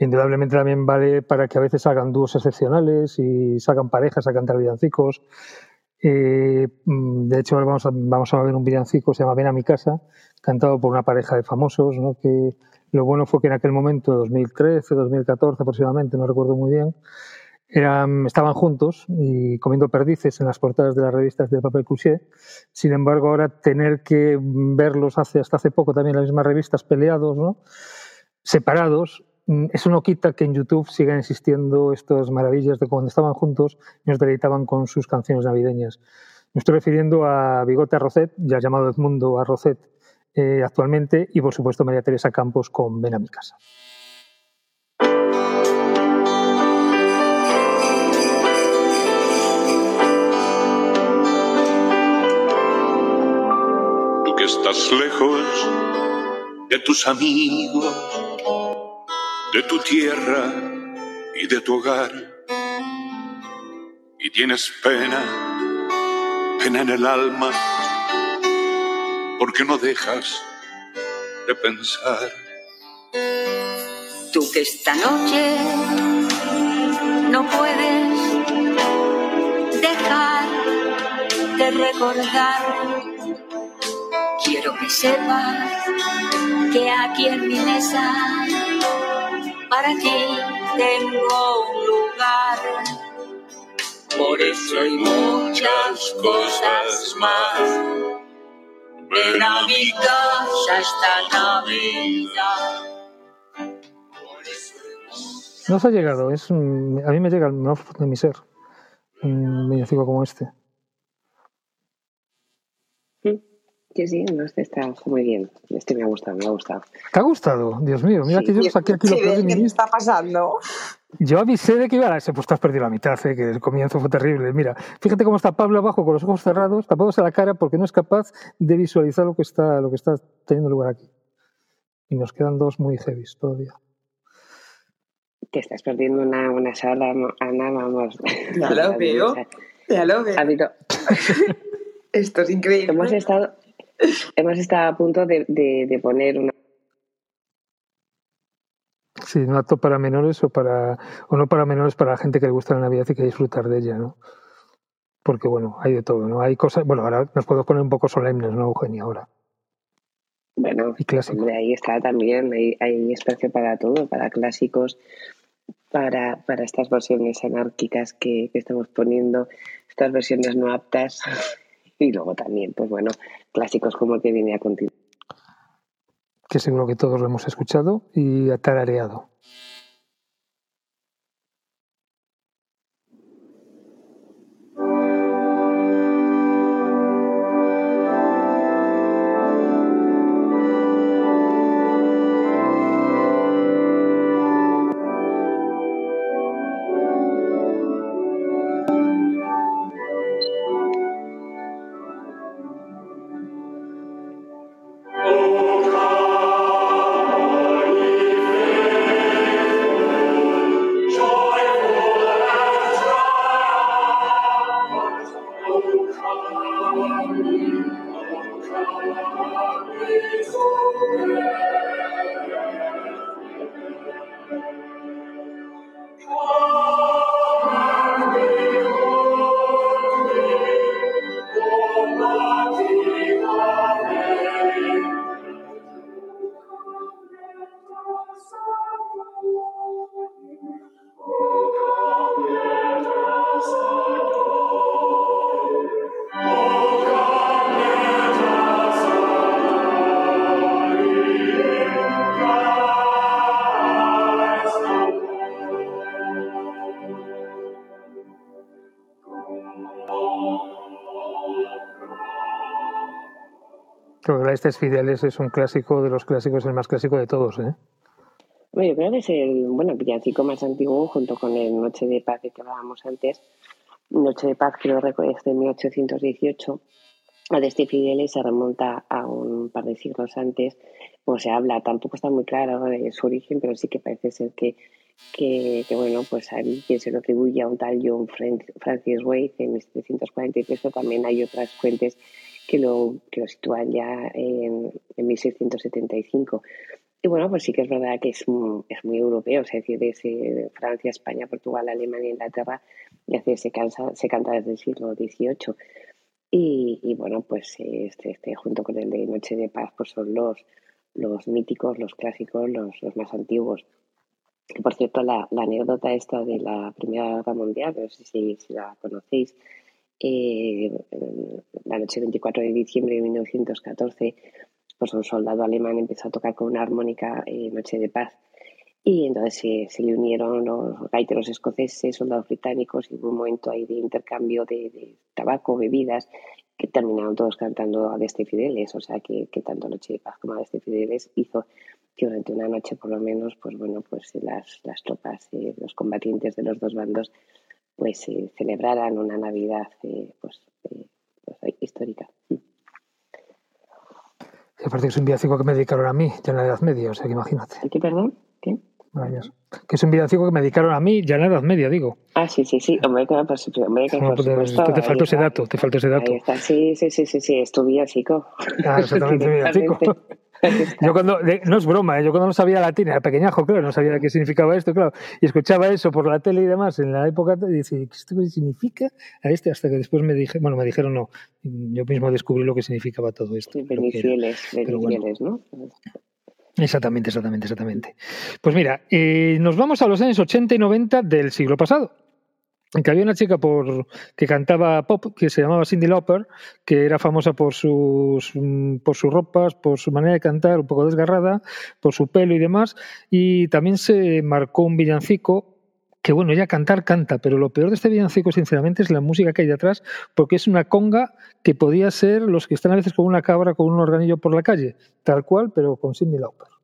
Indudablemente también vale para que a veces hagan dúos excepcionales y sacan parejas a cantar villancicos. Eh, mm, de hecho, ahora vamos a, vamos a ver un villancico, se llama Ven a mi casa, cantado por una pareja de famosos, ¿no? Que lo bueno fue que en aquel momento, 2013, 2014 aproximadamente, no recuerdo muy bien, estaban juntos y comiendo perdices en las portadas de las revistas de papel couché. Sin embargo, ahora tener que verlos hace, hasta hace poco también en las mismas revistas peleados, ¿no? separados, mm, eso no quita que en YouTube sigan existiendo estas maravillas de cuando estaban juntos y nos deleitaban con sus canciones navideñas. Me estoy refiriendo a Bigote Arrocet, ya llamado Edmundo Arrocet eh, actualmente, y por supuesto María Teresa Campos con Ven a mi casa. Tú que estás lejos de tus amigos, de tu tierra y de tu hogar. Y tienes pena, pena en el alma, porque no dejas de pensar. Tú que esta noche no puedes dejar de recordar. Quiero que sepas que aquí en mi mesa para ti tengo un lugar. Por eso hay muchas cosas más. Ven a mi casa esta Navidad. No se ha llegado, es un- a mí me llega el más profundo de mi ser. Un villancico como este. Sí, sí, no, este está muy bien. Este me ha gustado, me ha gustado. ¿Te ha gustado? Dios mío, mira que yo saqué aquí lo Sí, de ¿qué está pasando? Yo avisé de que iba a ese, pues te has perdido la mitad, ¿eh? que el comienzo fue terrible. Mira, fíjate cómo está Pablo abajo con los ojos cerrados, tapados a la cara, porque no es capaz de visualizar lo que está, lo que está teniendo lugar aquí. Y nos quedan dos muy heavies todavía. Te estás perdiendo una, una sala, Ana, vamos. Ya lo veo. Ya lo veo. Ha habido- Esto es increíble. hemos estado, hemos estado a punto de, de- de poner una. Sí, no apto para menores o para o no para menores para la gente que le gusta la Navidad y que disfrutar de ella, ¿no? Porque bueno, hay de todo, ¿no? Hay cosas, bueno, ahora nos podemos poner un poco solemnes, ¿no, Eugenia? Ahora. Bueno, hombre, ahí está también, hay, hay espacio para todo, para clásicos, para, para estas versiones anárquicas que, que estamos poniendo, estas versiones no aptas, y luego también, pues bueno, clásicos como el que viene a continuación. Que seguro que todos lo hemos escuchado y atarareado. Creo que la Estes Fideles es un clásico de los clásicos, el más clásico de todos, ¿eh? Bueno, yo creo que es el bueno, villancico más antiguo junto con el Noche de Paz de que hablábamos antes. Noche de Paz creo que es de 1818. La de este Fideles se remonta a un par de siglos antes. Como se habla, tampoco está muy claro de su origen, pero sí que parece ser que, que, que, bueno, pues hay quien se lo atribuye a un tal John Fran- Francis Wade en 1743, pero también hay otras fuentes que lo, que lo sitúan ya en, en 1675. Y bueno, pues sí que es verdad que es, es muy europeo, es decir, es eh, Francia, España, Portugal, Alemania, Inglaterra, y así se, cansa, se canta desde el siglo XVIII. Y, y bueno, pues este, este junto con el de Noche de Paz, pues son los, los míticos, los clásicos, los, los más antiguos. Por cierto, la, la anécdota esta de la Primera Guerra Mundial, no sé si, si la conocéis, eh, la noche 24 de diciembre de 1914, pues un soldado alemán empezó a tocar con una armónica eh, Noche de Paz. Y entonces se, se le unieron los gaiteros escoceses, soldados británicos, y hubo un momento ahí de intercambio de, tabaco, bebidas, que terminaron todos cantando a Deste Fideles. O sea que, que tanto Noche de Paz como a Deste Fideles hizo que durante una noche, por lo menos, pues bueno, pues las, las tropas, eh, los combatientes de los dos bandos, pues eh, celebraran una Navidad eh, pues, eh, pues, histórica. Y aparte que es un villancico que me dedicaron a mí, ya en la Edad Media, o sea que imagínate. ¿Qué, perdón? ¿Qué? Maravilloso. Que es un villancico que me dedicaron a mí ya en la Edad Media, digo. Ah, sí, sí, sí. Hombre, que, pues, hombre, que No, por pues, supuesto. te, te faltó ese dato, te faltó ese dato. Ahí está, sí, sí, sí, sí, sí, es tu villancico. Ah, exactamente, villancico. Yo cuando, no es broma, ¿eh? yo cuando no sabía latín, era pequeñajo, claro, no sabía qué significaba esto, claro, y escuchaba eso por la tele y demás en la época, y decía, ¿qué esto qué significa a este? Hasta que después me dije, bueno, me dijeron no, yo mismo descubrí lo que significaba todo esto. Benifieles, Pero bueno. ¿no? Exactamente, exactamente, exactamente. Pues mira, eh, nos vamos a los años 80 y 90 del siglo pasado. Que había una chica por, que cantaba pop que se llamaba Cindy Lauper, que era famosa por sus, mm, por sus ropas, por su manera de cantar, un poco desgarrada, por su pelo y demás. Y también se marcó un villancico que, bueno, ella cantar canta, pero lo peor de este villancico, sinceramente, es la música que hay detrás, porque es una conga que podía ser los que están a veces con una cabra, con un organillo por la calle, tal cual, pero con Cindy Lauper.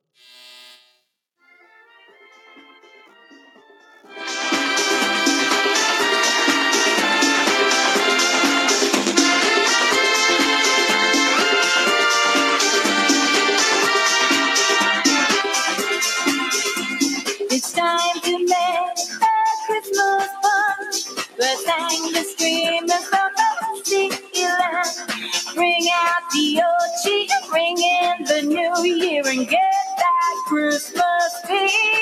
Let's the streamers from the ceiling. Bring out the old cheese, bring in the new year, and get that Christmas feeling.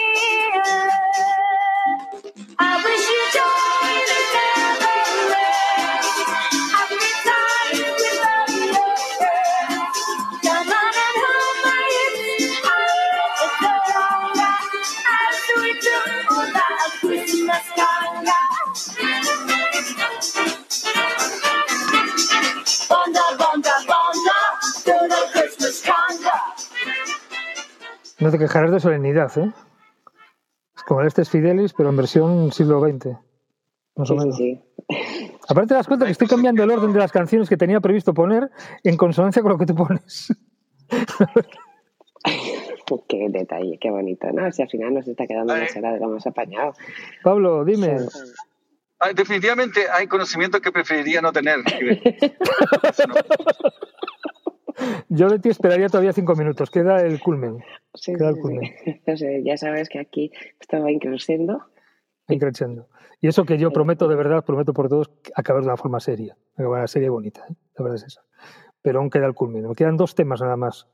No te quejarás de solemnidad, ¿eh? Es como el este es Fidelis, pero en versión siglo XX. Más o menos. Aparte te das cuenta que estoy cambiando el orden de las canciones que tenía previsto poner en consonancia con lo que tú pones. Qué detalle, qué bonito, ¿no? Si al final nos está quedando una sala de lo más apañado. Pablo, dime. Ay, definitivamente hay conocimientos que preferiría no tener. Yo de ti esperaría todavía cinco minutos. Queda el culmen. Sí, Queda el sí, culmen. sí. Sé, ya sabes que aquí estaba increciendo. Increciendo. Y eso que yo prometo, de verdad, prometo por todos, acabar de una forma seria. Acabar seria y bonita. ¿eh? La verdad es esa. Pero aún queda el culmen. Me quedan dos temas nada más.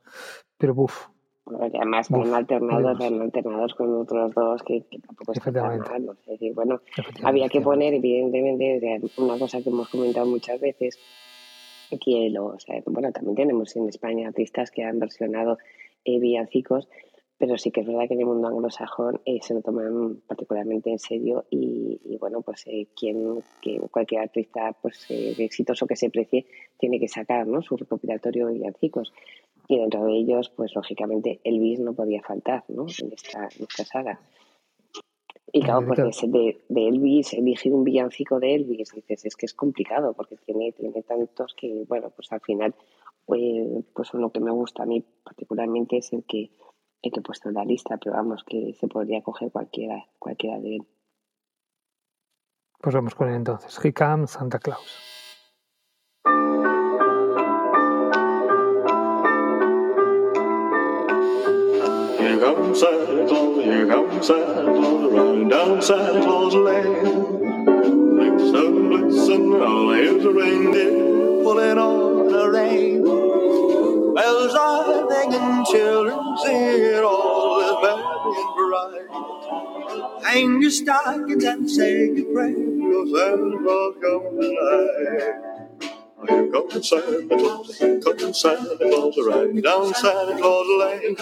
Pero buf. Porque además van alternados, van alternados con otros dos que, que tampoco está tan Efectivamente. mal. Es decir, bueno, había que poner, evidentemente, una cosa que hemos comentado muchas veces, que lo, o sea, bueno, también tenemos en España artistas que han versionado eh, villancicos, pero sí que es verdad que en el mundo anglosajón eh, se lo toman particularmente en serio y, y, bueno, pues eh, quien, cualquier artista pues eh, exitoso que se precie tiene que sacar ¿no? su recopilatorio de villancicos. Y dentro de ellos, pues lógicamente Elvis no podía faltar ¿no? en, esta, en esta saga. Y claro, pues de, ese- de, de Elvis, elegir un villancico de Elvis, dices, es que es complicado porque tiene, tiene tantos que, bueno, pues al final, eh, pues lo que me gusta a mí particularmente es el que, el que he puesto en la lista, pero vamos, que se podría coger cualquiera, cualquiera de él. Pues vamos con él entonces. He Comes Santa Claus. Here comes Santa Claus, here comes Santa Claus, riding down Santa Claus Lane. Listen, listen, all here's a reindeer pulling on the rein. Bells are ringing, children singing, all is merry and bright. Hang your stockings and say your prayers, 'cause Santa Claus comes tonight. Here comes Santa Claus, comes Santa Claus, riding down Santa Claus Lane.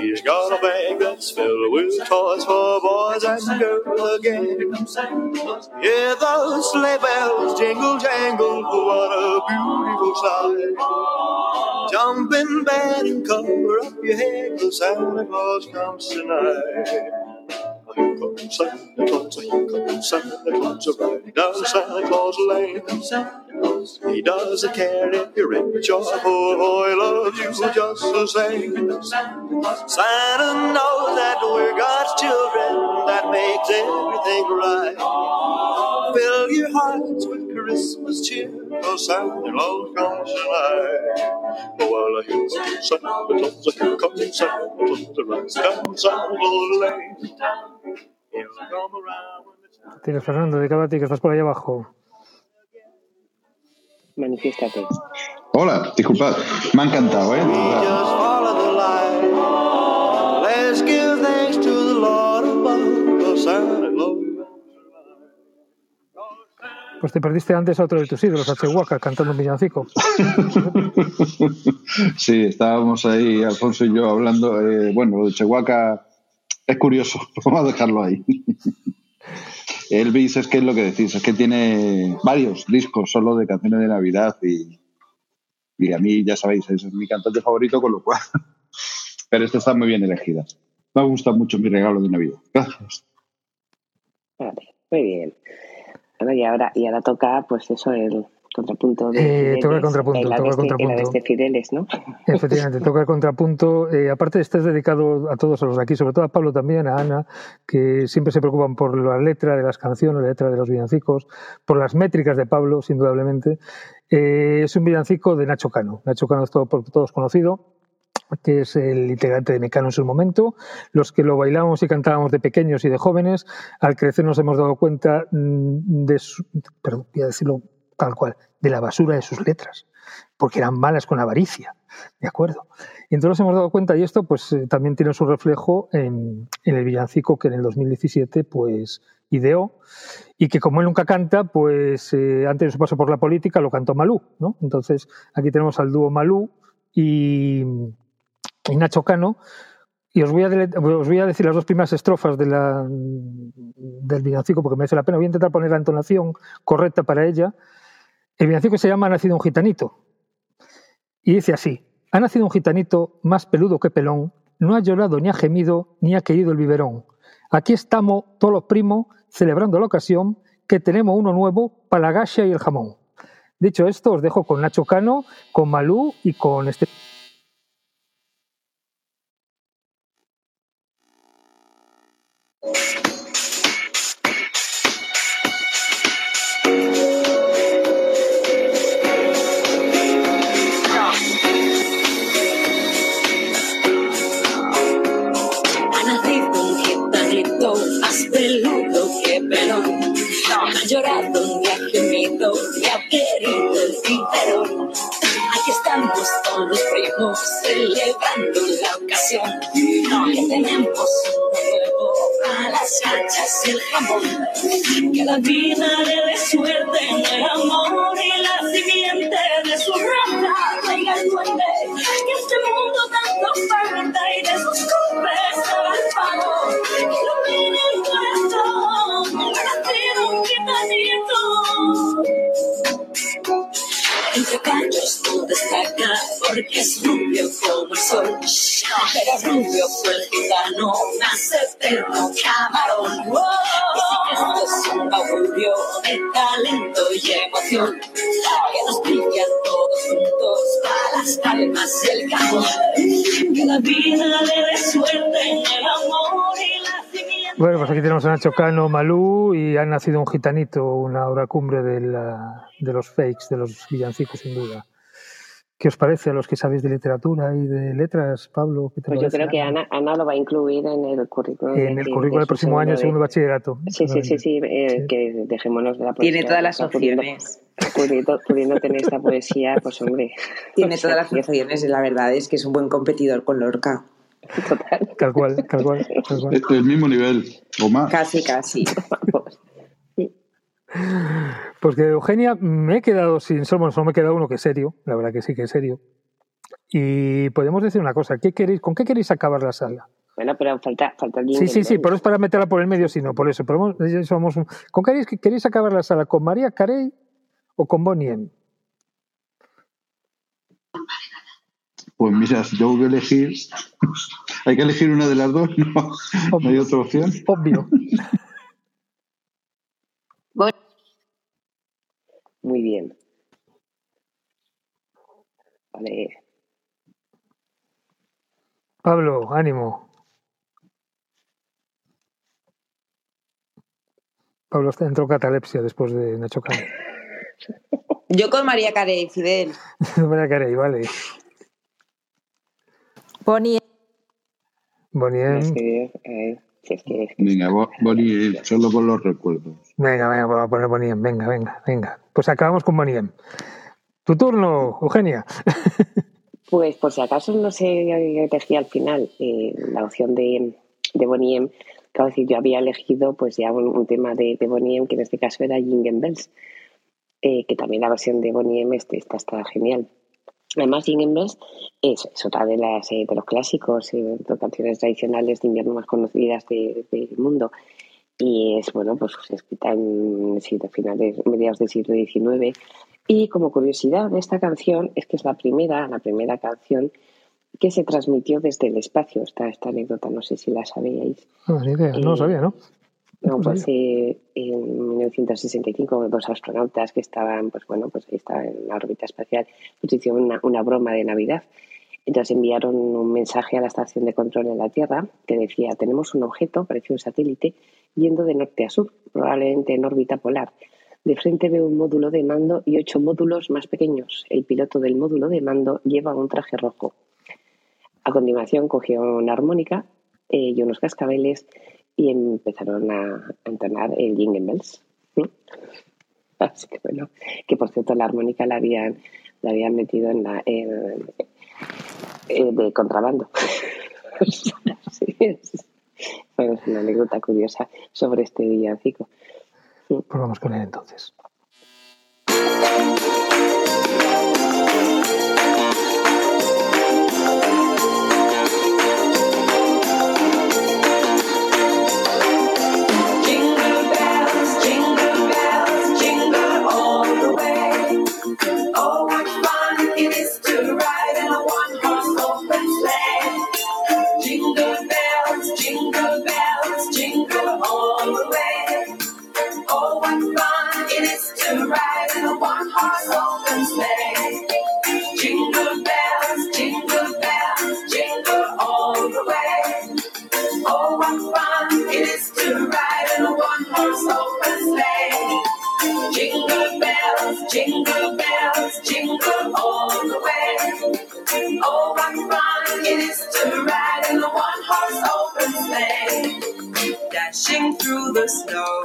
He's got a bag that's filled with toys for boys and girls again. Yeah, those sleigh bells jingle jangle, what a beautiful sight. Jump in bed and cover up your head, 'cause Santa Claus comes tonight. Here comes Santa Claus, here comes Santa Claus, riding down Santa Claus Lane. He doesn't care if you're rich or poor, boy loves you just the same. Santa knows that we're God's children, that makes everything right. fill your hearts with Christmas cheer. Oh, Santa Claus comes tonight. Oh, well, here comes Santa Claus, here comes Santa Claus, the rise comes. He'll come around when the Tienes Fernando, ti que estás por ahí abajo. Manifiéstate. Hola, disculpad, me ha encantado, ¿eh? Pues te perdiste antes a otro de tus ídolos, a Chihuahua, cantando un villancico. Sí, estábamos ahí, Alfonso y yo, hablando. eh, bueno, lo de Chihuahua es curioso, vamos a dejarlo ahí. Elvis es que es lo que decís, es que tiene varios discos solo de canciones de Navidad y, y a mí, ya sabéis, es mi cantante favorito, con lo cual. Pero esta está muy bien elegida. Me gusta mucho mi regalo de Navidad. Gracias. Muy bien. Bueno, y ahora, y ahora toca, pues eso, el contrapunto de. Eh, toca el contrapunto, toca el contrapunto. Adeste Fideles, ¿no? Efectivamente, toca el contrapunto. Eh, aparte, este es dedicado a todos los de aquí, sobre todo a Pablo también, a Ana, que siempre se preocupan por la letra de las canciones, la letra de los villancicos, por las métricas de Pablo, indudablemente. Eh, es un villancico de Nacho Cano. Nacho Cano es todo, por todos conocido que es el integrante de Mecano en su momento. Los que lo bailábamos y cantábamos de pequeños y de jóvenes, al crecer nos hemos dado cuenta mm, de su, perdón, voy a decirlo tal cual, de la basura de sus letras, porque eran malas con avaricia, ¿de acuerdo? Y entonces hemos dado cuenta, y esto pues eh, también tiene su reflejo en, en el villancico que en el 2017 pues ideó, y que como él nunca canta, pues eh, antes de su paso por la política lo cantó Malú, ¿no? Entonces aquí tenemos al dúo Malú y, y Nacho Cano, y os voy, a os voy a decir las dos primeras estrofas de la, del villancico porque merece la pena. Voy a intentar poner la entonación correcta para ella. El villancico se llama Ha nacido un gitanito. Y dice así: Ha nacido un gitanito más peludo que pelón, no ha llorado ni ha gemido ni ha querido el biberón. Aquí estamos todos los primos celebrando la ocasión que tenemos uno nuevo para la gacha y el jamón. Dicho esto, os dejo con Nacho Cano, con Malú y con este. Llorado ni ha gemido ni ha querido el biberón. Aquí estamos todos los primos celebrando la ocasión. Que tenemos un nuevo a las gachas y el jamón. Que la vida le dé suerte en el amor es rubio como el sol. Pero rubio fue el gitano más eterno camarón. Y si esto es un augurio de talento y emoción, que nos brilla todos juntos para las palmas y el cajón. Que la vida le dé suerte en el amor y la. Bueno, pues aquí tenemos a Nacho Cano, Malú y ha nacido un gitanito, una hora cumbre de, la- de los fakes, de los villancicos, sin duda. ¿Qué os parece a los que sabéis de literatura y de letras, Pablo? ¿Qué te Pues yo creo que Ana, Ana lo va a incluir en el currículum. En el currículum de del próximo año, de- segundo bachillerato. Sí, sí, sí, sí, eh, que dejémonos de la poesía. Tiene todas las opciones. Pudiendo, pudiendo tener esta poesía, pues hombre. Tiene todas las opciones y la verdad es que es un buen competidor con Lorca. Tal cual, tal cual. Tal cual. Este es el mismo nivel, o más. Casi, casi. Pues que de Eugenia me he quedado sin solo, solo me queda uno que es serio, la verdad que sí que es serio. Y podemos decir una cosa, ¿qué queréis, ¿con qué queréis acabar la sala? Bueno, pero falta, falta el Sí, sí, sí, eso es para meterla por el medio, sino por eso. Pero vamos- somos un- ¿Con qué queréis, queréis acabar la sala? ¿Con María Carey o con Bonnie? Pues mira, si tengo que elegir, hay que elegir una de las dos, no, no hay otra opción. Obvio. Muy bien. Vale. Pablo, ánimo. Pablo entró catalepsia después de Nacho Cano. Yo con María Carey, Fidel. María Carey, vale. Bonnie. Bonnie Sé, es que Venga, Bo- Bonnie, solo por los recuerdos. Venga, venga, vamos a poner Bonnie. Venga, venga, venga. Pues acabamos con Bonnie. Tu turno, Eugenia. Pues por si acaso no se elegía al final eh, la opción de, de Bonnie claro, decir, yo había elegido pues ya un, un tema de, de Bonnie M, que en este caso era Jingle Bells, eh, que también la versión de Bonnie M este, esta está genial. Además, Jingle Bells es, es otra de, las, eh, de los clásicos, eh, de las canciones tradicionales de invierno más conocidas de- del mundo. Y es, bueno, pues escrita en de finales, mediados del siglo XIX. Y como curiosidad de esta canción es que es la primera, la primera canción que se transmitió desde el espacio. Esta, esta anécdota, no sé si la sabíais. No, ni idea, no lo Eh, sabía, ¿no? No, No pues eh, en 1965 dos astronautas que estaban, pues bueno, pues ahí estaban en la órbita espacial, pues hicieron una, una broma de Navidad. Entonces enviaron un mensaje a la estación de control en la Tierra que decía, tenemos un objeto, parecía un satélite, yendo de norte a sur, probablemente en órbita polar. De frente veo un módulo de mando y ocho módulos más pequeños. El piloto del módulo de mando lleva un traje rojo. A continuación cogió una armónica eh, y unos cascabeles y empezaron a, entonar el Jingle Bells. Así que bueno, que por cierto la armónica la habían, la habían metido en la eh, de contrabando. es, bueno, es una anécdota curiosa sobre este villancico. Pues vamos con él entonces. One-horse open sleigh. Jingle bells, jingle bells, jingle all the way. Oh, what fun it is to ride in a one-horse open sleigh. Dashing through the snow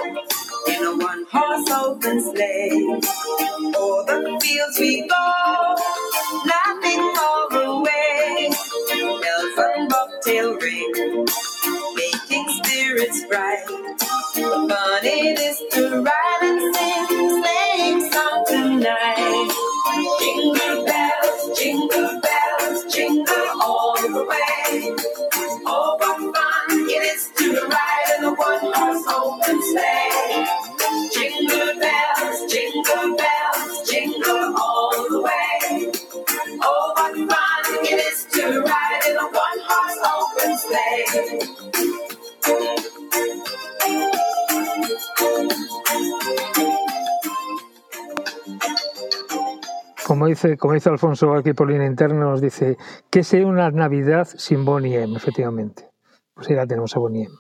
in a one-horse open sleigh. O'er the fields we go, laughing all the way. Bells on bobtail ring, making spirits bright. Fun it is to ride and sing, sleighing song tonight. Jingle bells, jingle bells, jingle all the way. Oh, what fun it is to ride in a one-horse open sleigh. Jingle bells, jingle bells, jingle all the way. Oh, what fun it is to ride in a one-horse open sleigh. Como dice, como dice Alfonso aquí por línea interna, nos dice que sea una Navidad sin Bonnie M, efectivamente. Pues ahí la tenemos a Bonnie M.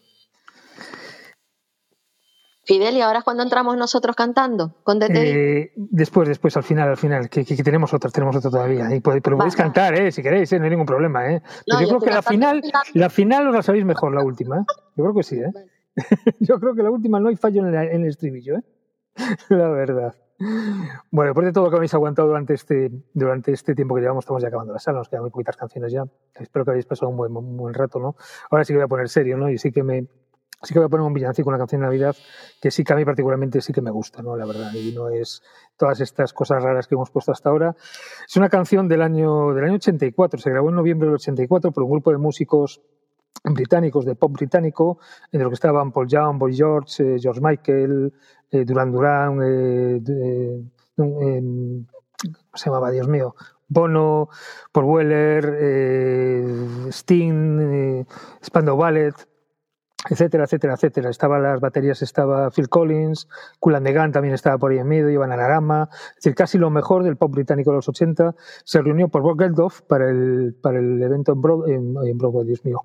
Fidel, ¿y ahora es cuando entramos nosotros cantando? Con. Eh, después, después, al final, al final, que, que- que tenemos otras, tenemos otra todavía. Y podéis, pero podéis cantar, eh, si queréis, eh, no hay ningún problema. Eh. Pero No, yo yo creo que la final, la final os la sabéis mejor, la última. ¿eh? Yo creo que sí, ¿eh? yo creo que la última no hay fallo en, en el estribillo, ¿eh? la verdad. Bueno, después de todo lo que habéis aguantado durante este, durante este tiempo que llevamos, estamos ya acabando la sala, nos quedan muy poquitas canciones ya. Espero que habéis pasado un buen, un buen rato, ¿no? Ahora sí que voy a poner serio, ¿no? Y sí que me, sí que voy a poner un villancico, una canción de Navidad, que sí que a mí particularmente sí que me gusta, ¿no? La verdad, y no es todas estas cosas raras que hemos puesto hasta ahora. Es una canción del año, del año 84, se grabó en noviembre del 84 por un grupo de músicos británicos, de pop británico, entre los que estaban Paul Young, Boy George, eh, George Michael, eh, Duran Duran, eh, eh, ¿cómo se llamaba? Dios mío. Bono, Paul Weller, Sting, Spandau Ballet, etcétera, etcétera, etcétera. Estaban las baterías, estaba Phil Collins, Kool and the Gang también estaba por ahí en medio, Ivan Anarama, es decir, casi lo mejor del pop británico de los 80. Se reunió por Bob Geldof para el, para el evento en, Broad- en- en Broadway, Dios mío,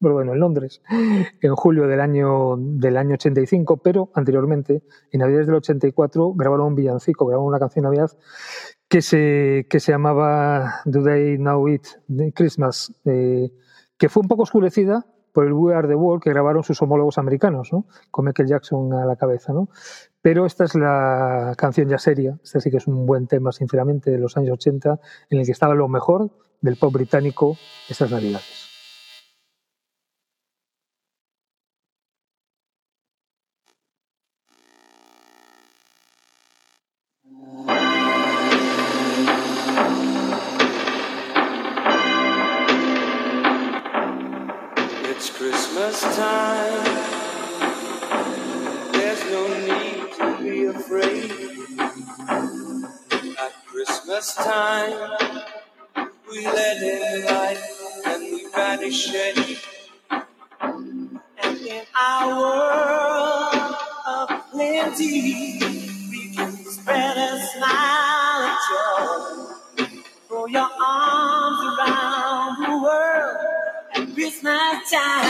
Broadway, no, en Londres, en julio del año, del año 85, pero anteriormente, en Navidades del 84, grabaron un villancico, grabaron una canción Navidad que se, que se llamaba Do They Know It Christmas, eh, que fue un poco oscurecida por el We Are the World que grabaron sus homólogos americanos, ¿no? con Michael Jackson a la cabeza. ¿no? Pero esta es la canción ya seria, esta sí que es un buen tema, sinceramente, de los años 80, en el que estaba lo mejor del pop británico estas Navidades. Time. There's no need to be afraid. At Christmas time, we let in light and we banish shade. And in our world of plenty, we can spread a smile of joy. Throw your arms around the world Christmas time.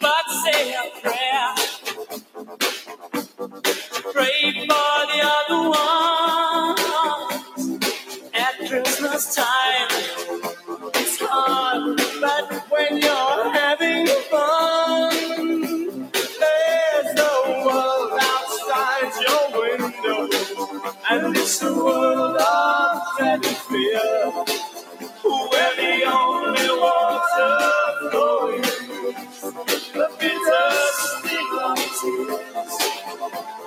But say a prayer. Pray for the other ones at Christmas time. It's hard, but when you're having fun, there's no world outside your window, and it's a world of dread and fear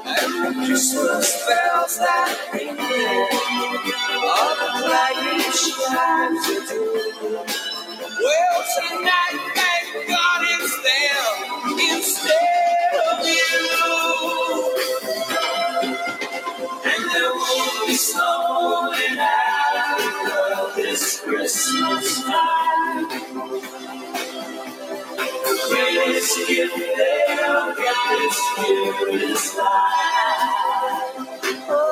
and the Christmas bells that ring are the do. Well, tonight, thank God it's there instead of you. And there won't be Africa this Christmas time. The greatest gift they'll get this year is life. Oh,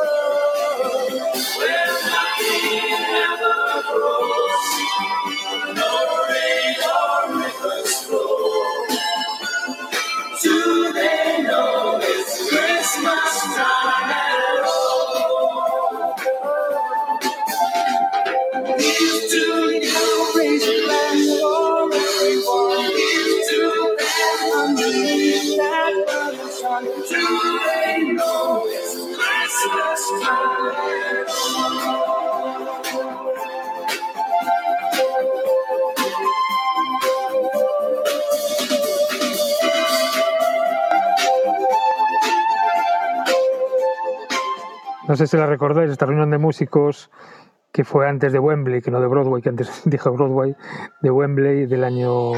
No sé si la recordáis, esta reunión de músicos que fue antes de Wembley, que no de Broadway, que antes dije Broadway, de Wembley del año,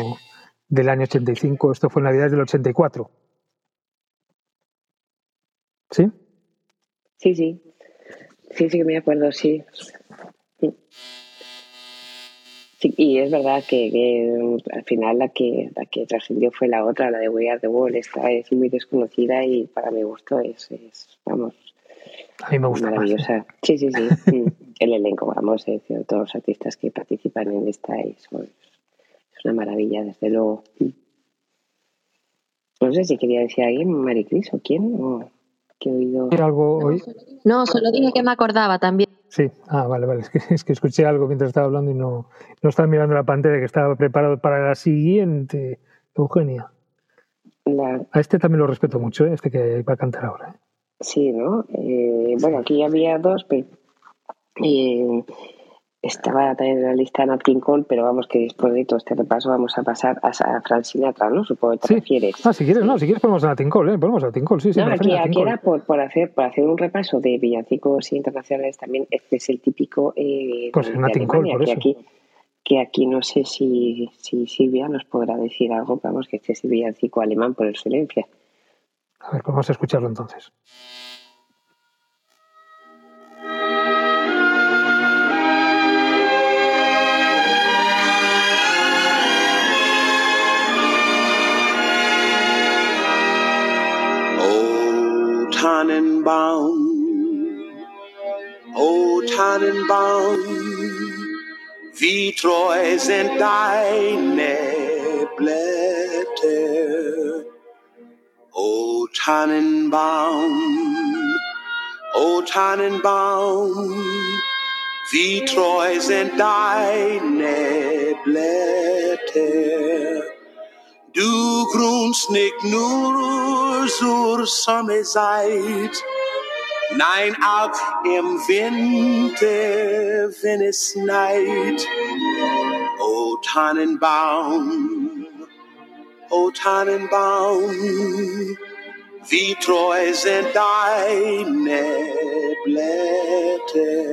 del año 85. Esto fue en Navidad del 84. ¿Sí? Sí, sí. Sí, sí que me acuerdo, sí. Y es verdad que, que, al final la que la que trascendió fue la otra, la de We Are the World. Esta es muy desconocida y para mi gusto es, es vamos, A mí me gusta más. maravillosa. Sí, sí, sí. Mm. El elenco, vamos, eh, todos los artistas que participan en esta es, es una maravilla, desde luego. No sé si quería decir alguien, Maricris o quién, o que he oído. algo hoy? No, solo dije que me acordaba también. Sí, ah, vale, vale. Es que, es que escuché algo mientras estaba hablando y no, no estaba mirando la pantalla, que estaba preparado para la siguiente. Eugenia. La, A este también lo respeto mucho, ¿eh? este que va a cantar ahora. ¿eh? Sí, ¿no? Eh, bueno, aquí había dos, pero eh, estaba también en la lista Nat King Cole, pero vamos que después de todo este repaso vamos a pasar a, a Frank Sinatra, ¿no? Supongo que te refieres. Ah, si quieres, no, si quieres ponemos a Nat King Cole, ¿eh? Ponemos a Nat King Cole, sí, sí. No, aquí, aquí Cole. era por, por hacer por hacer un repaso de villancicos internacionales también. Este es el típico eh, Pues de, Nat King Cole, por que eso. aquí que aquí no sé si, si Silvia nos podrá decir algo, pero vamos, que este es el villancico alemán por excelencia. A ver, pues vamos a escucharlo entonces. O Tannenbaum, O Tannenbaum, wie treu sind deine Blätter. O Tannenbaum, o Tannenbaum, wie treu sind deine Blätter. Du grunst nicht nur zur Sommerzeit, nein auch im Winter, wenn es schneit. O Tannenbaum, o Tannenbaum, treu sind deine Blätter.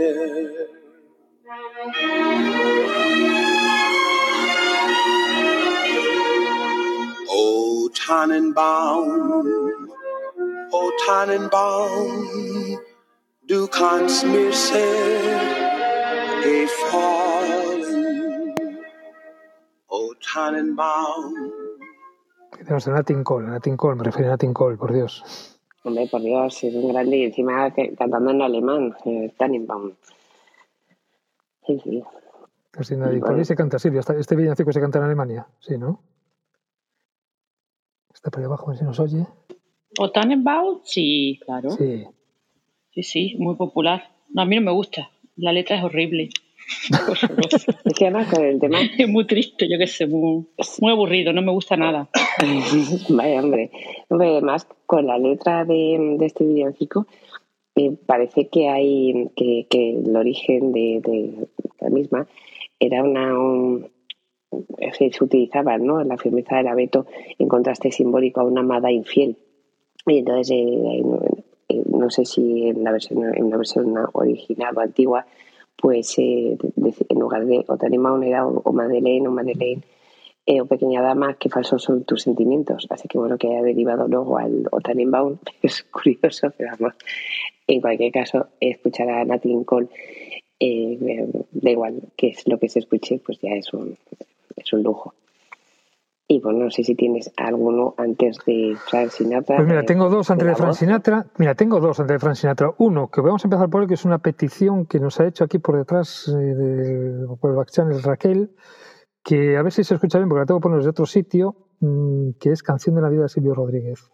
O Tannenbaum, o Tannenbaum, du kannst mir sehr gefallen. O Tannenbaum, Tenemos a Natin Cole, Natin Cole, me refiero a Natin Cole, por Dios. Hombre, por Dios, es un grande y encima que- cantando en alemán, eh, Tannenbaum. Sí, sí. Vale. Cole y se canta, Silvia. Este- Este villancico se canta en Alemania, sí, ¿no? Está por ahí abajo, a ver si nos oye. ¿O Tannenbaum? Sí, claro. Sí. Sí, sí, muy popular. No, a mí no me gusta. La letra es horrible. Es que además con el tema... Es muy triste, yo qué sé, muy, muy aburrido, no me gusta nada. Vaya, hombre. Hombre, Además, con la letra de, de este villancico, me parece que hay que, que el origen de, de la misma era una un- se, se utilizaba ¿no? la firmeza del abeto en contraste simbólico a una amada infiel. Y entonces, eh, no, eh, no sé si en la versión en la versión original o antigua, pues eh, en lugar de o Tannenbaum era o, o Madeleine o Madeleine eh, o Pequeña Dama, qué falsos son tus sentimientos. Así que bueno, que haya derivado luego al o Tannenbaum es curioso, pero vamos, en cualquier caso, escuchar a Nat eh, eh, da igual que es lo que se escuche, pues ya es un, es un lujo. Y bueno, no sé si tienes alguno antes de Frank Sinatra. Pues mira, eh, tengo dos antes la de Frank. Sinatra. Mira, tengo dos antes de Frank Sinatra. Uno, que vamos a empezar por él, que es una petición que nos ha hecho aquí por detrás, eh, de- por el back channel Raquel, que a ver si se escucha bien, porque la tengo que poner desde otro sitio, mm, que es Canción de la Vida de Silvio Rodríguez.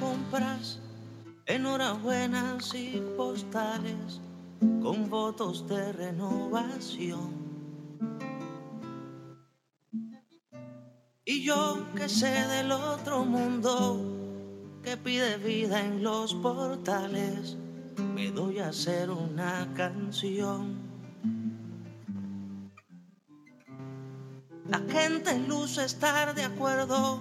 Compras, enhorabuenas y postales con votos de renovación. Y yo que sé del otro mundo que pide vida en los portales, me doy a hacer una canción. La gente luce estar de acuerdo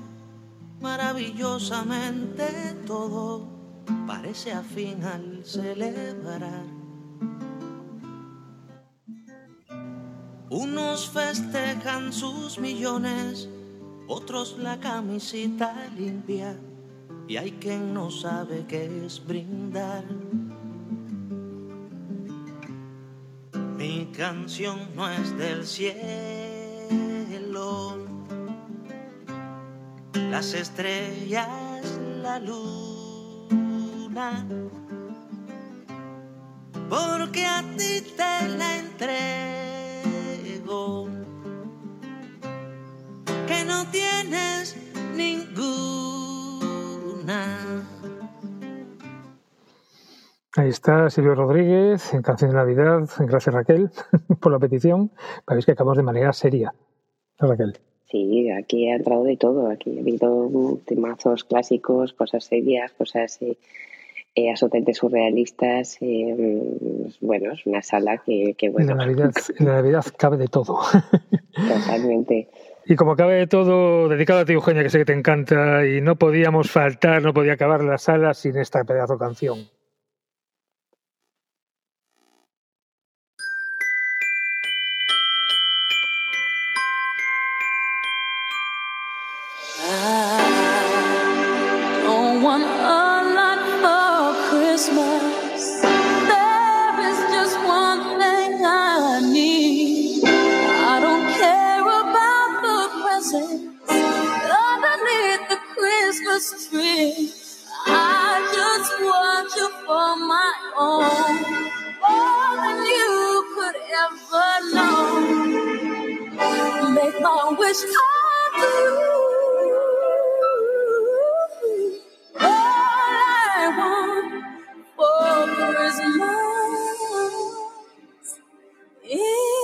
maravillosamente todo parece afín al celebrar. Unos festejan sus millones, otros la camisita limpia y hay quien no sabe qué es brindar. Mi canción no es del cielo las estrellas, la luna, porque a ti te la entrego, que no tienes ninguna. Ahí está Silvio Rodríguez en Canción de Navidad. Gracias Raquel por la petición. Veis que acabamos de manera seria. ¿No, Raquel? Sí, aquí ha entrado de todo. Aquí ha habido temazos clásicos, cosas serias, cosas eh, eh, absolutamente surrealistas. eh, mm, bueno, es una sala que, que En bueno, la Navidad, en la Navidad cabe de todo. totalmente. Y como cabe de todo, dedicado a ti, Eugenia, que sé que te encanta, y no podíamos faltar, no podía acabar la sala sin esta pedazo was. I just want you for my own, more than you could ever know. Make my wish come true. All I want for Christmas is.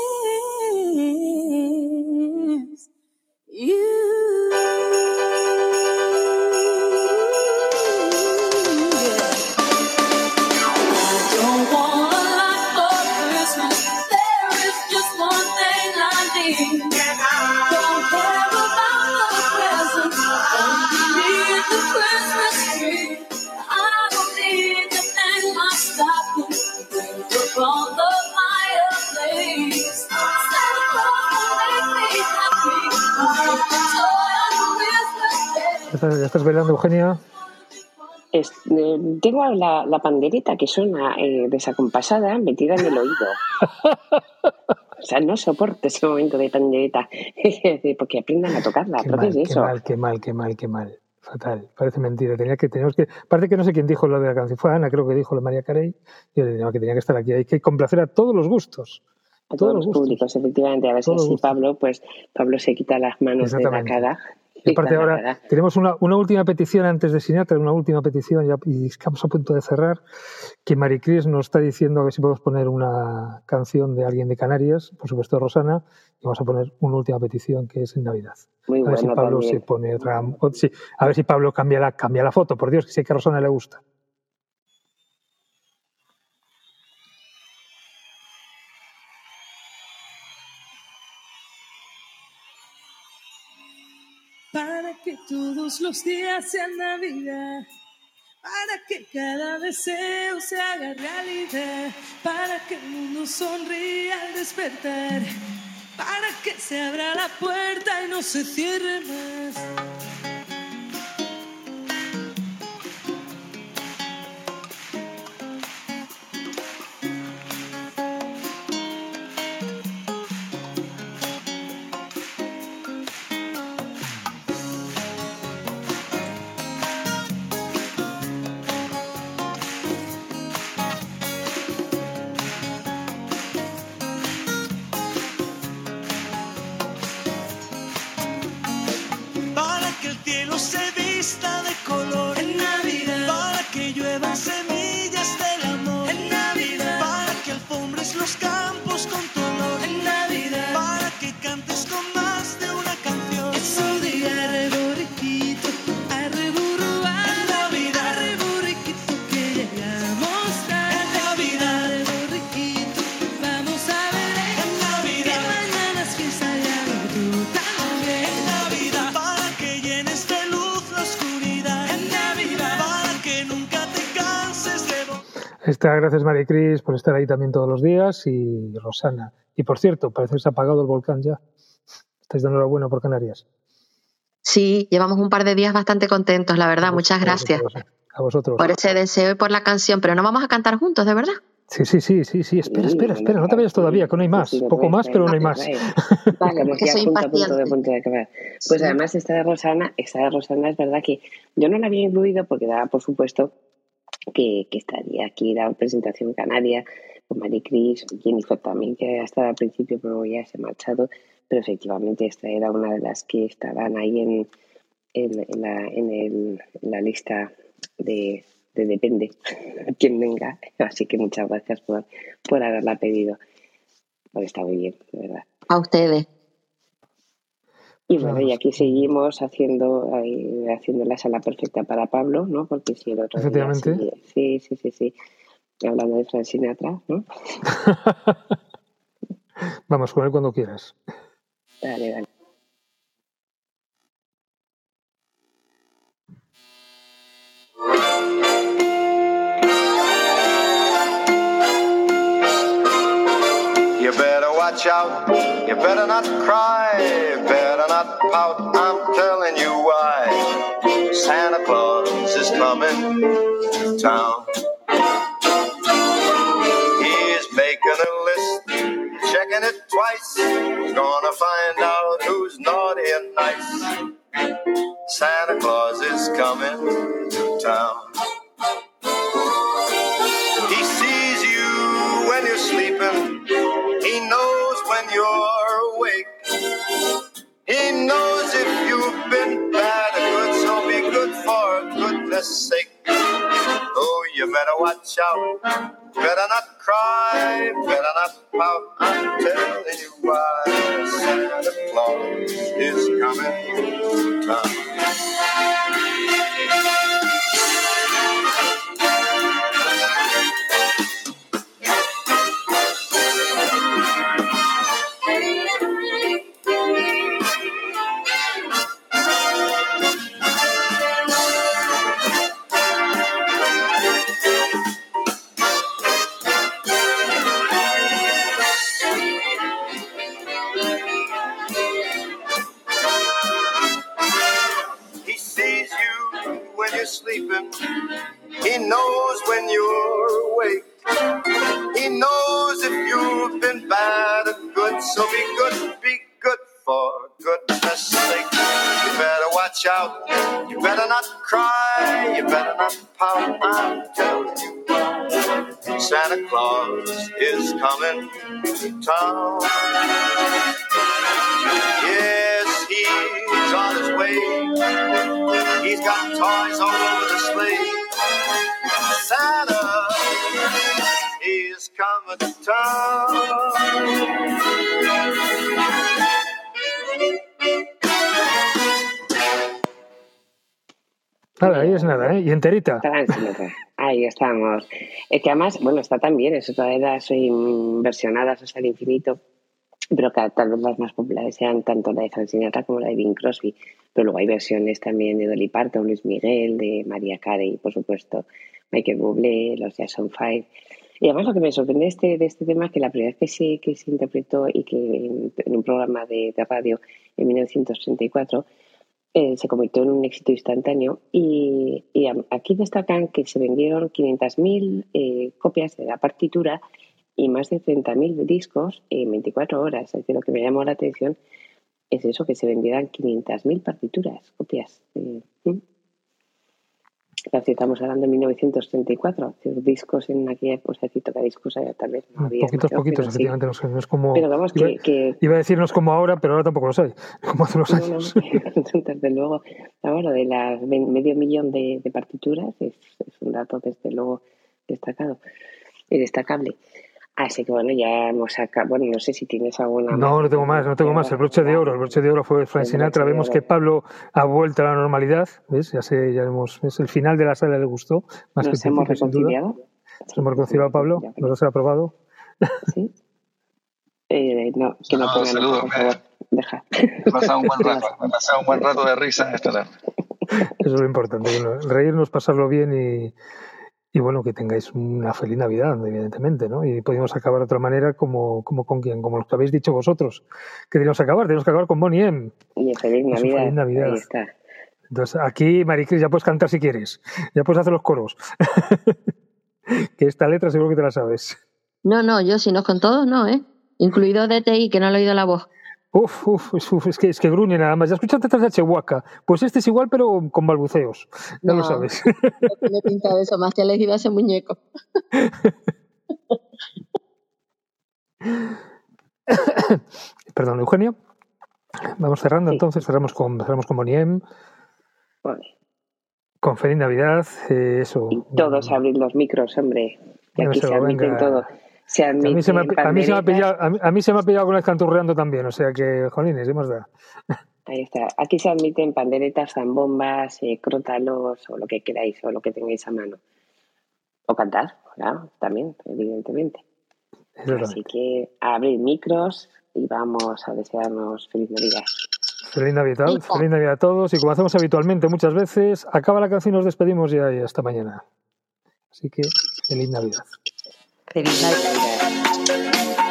Estás, ya estás bailando, Eugenia? Es- eh, tengo la, la pandereta que suena eh, desacompasada metida en el oído. O sea, no soporto ese momento de pandereta. Porque aprendan a tocarla. Qué ¿Pero qué mal, qué eso? mal, qué mal, qué mal, qué mal. Fatal. Parece mentira. Tenía que, teníamos que, parece que no sé quién dijo lo de la canción. Fue Ana, creo que dijo la María Carey. Yo le digo que tenía que estar aquí. Hay que complacer a todos los gustos. A todos los públicos, efectivamente. A ver si Pablo, pues Pablo se quita las manos de la cara. Y aparte ahora tenemos una, una última petición antes de Sinatra, una última petición ya, y estamos a punto de cerrar, que Maricris nos está diciendo a ver si podemos poner una canción de alguien de Canarias, por supuesto Rosana, y vamos a poner una última petición que es en Navidad. Muy a ver si Pablo también. se pone otra, o- sí, a ver si Pablo cambia la, cambia la foto, por Dios, que sé que a Rosana le gusta. Que todos los días sean Navidad, para que cada deseo se haga realidad, para que el mundo sonría al despertar, para que se abra la puerta y no se cierre más. Esta, gracias Maricris por estar ahí también todos los días y Rosana. Y por cierto, parece que se ha apagado el volcán ya. Estáis dando enhorabuena por Canarias. Sí, llevamos un par de días bastante contentos, la verdad. Muchas gracias A vosotros. por ese deseo y por la canción, pero no vamos a cantar juntos, de verdad. Sí, sí, sí, sí, sí. Espera, espera, espera. No te vayas todavía, que no hay más. Poco más, pero no hay más. Vale, que soy punto, a punto, de impaciente. punto de acabar. Pues Sí. además esta de Rosana, esta de Rosana es verdad que yo no la había incluido porque daba por supuesto que, que estaría aquí la presentación canaria con Maricris, Jennifer también, que ha estado al principio, pero ya se ha marchado. Pero efectivamente esta era una de las que estaban ahí en, en, la, en, el- la lista de, de Depende, quien venga. Así que muchas gracias por, por haberla pedido. Pues está muy bien, de verdad. A ustedes. Y bueno, y aquí seguimos haciendo ahí, haciendo la sala perfecta para Pablo, ¿no? Porque si el otro Efectivamente. sí, sí, sí, sí, sí. Hablando de Frank Sinatra, ¿no? Vamos con él cuando quieras. Dale, dale. You better watch out. You better not cry. Pout. I'm telling you why. Santa Claus is coming to town. He's making a list, checking it twice. Gonna find out watch out. You better not cry, better not pout. I'm coming to town. Nada, ahí es nada, ¿eh? Y enterita. Tranquilita. Ahí estamos. Es que además, bueno, está también, es otra de las versionadas hasta el infinito, pero que tal vez las más populares sean tanto la de Frank Sinatra como la de Bing Crosby. Pero luego hay versiones también de Dolly Parton, Luis Miguel, de María Carey, por supuesto, Michael Bublé, los Jackson Five. Y además lo que me sorprende de este, de este tema es que la primera vez que se, que se interpretó y que en, en un programa de, de radio en 1934 eh, se convirtió en un éxito instantáneo y, aquí destacan que se vendieron 500.000 eh, copias de la partitura y más de 30.000 discos en 24 horas. Es decir, lo que me llamó la atención es eso, que se vendieran 500.000 partituras, copias. Si estamos hablando de 1934, hacer discos en aquella época, o sea, si tocar discos eh, tal vez no había. Poquitos, poquitos, sí. efectivamente. No, es como. Pero vamos, iba, que, que iba a decir no es como ahora, pero ahora tampoco lo sé. Como hace unos No, no, años. desde luego, lo de las medio millón de, de partituras es, es un dato desde luego destacado y destacable. Así que bueno, ya hemos sacado, bueno, no sé si tienes alguna No, no tengo más, no tengo más. El broche de oro, el broche de oro fue Frank Sinatra. Vemos que Pablo ha vuelto a la normalidad. ¿Ves? Ya sé, ya hemos. Es el final de la sala le gustó. Más que ¿Nos el hemos reconciliado? Nos hemos reconciliado, Pablo. Nos lo has aprobado. Eh, no, que no No, pongan saludos, por favor. Deja. He pasado un buen rato, he pasado un buen rato de risa esta tarde. Eso es lo importante. bueno, reírnos, pasarlo bien y, y bueno, que tengáis una feliz Navidad, evidentemente, ¿no? Y podemos acabar de otra manera como, como con quien, como lo que habéis dicho vosotros. Que tenemos que acabar, tenemos que acabar con Bonnie M. Y feliz Navidad. feliz Navidad. Ahí está. Entonces, aquí, Maricris, ya puedes cantar si quieres. Ya puedes hacer los coros. que esta letra seguro que te la sabes. No, no, yo si no es con todos, no, ¿eh? Incluido DTI, que no le he oído la voz. Uf, uf, uf, es que, es que gruñe nada más. Ya escuchaste atrás de Chihuahua. Pues este es igual, pero con balbuceos. Ya lo No. sabes. No tiene pinta de eso, más te he elegido a ese muñeco. Perdón, Eugenio. Vamos cerrando entonces, cerramos con, cerramos con Boniem, Vale. con Feliz Navidad, eh, eso. Todos abrir los micros, hombre. Que aquí se admiten venga. Se a mí se me ha, admiten a mí se me ha panderetas. pillado, a mí, se me ha pillado con el canturreando también, o sea que, jolines, ¿qué más da? Ahí está. Aquí se admiten panderetas, zambombas, eh, crótalos o lo que queráis o lo que tengáis a mano. O cantar, claro, también, evidentemente. Así que abrir micros y vamos a desearnos feliz Navidad. Feliz Navidad, feliz Navidad a todos y como hacemos habitualmente muchas veces, acaba la canción y nos despedimos ya y hasta mañana. Así que, feliz Navidad. Feliz Navidad.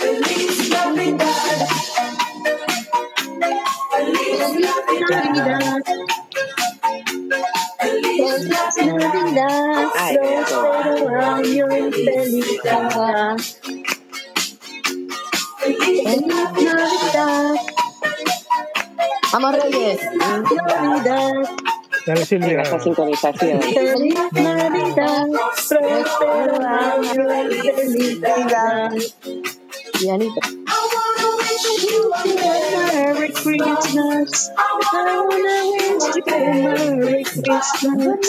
Feliz Navidad. Feliz Navidad. Feliz Navidad. Ay, Próspero año y felicidad. Feliz Navidad. Vamos, Reyes. Feliz Navidad. Dale, Silvia. Sincronización. Feliz Navidad, próspero año y felicidad. Y Anita. Merry Christmas. I wanna wish you a Merry Christmas.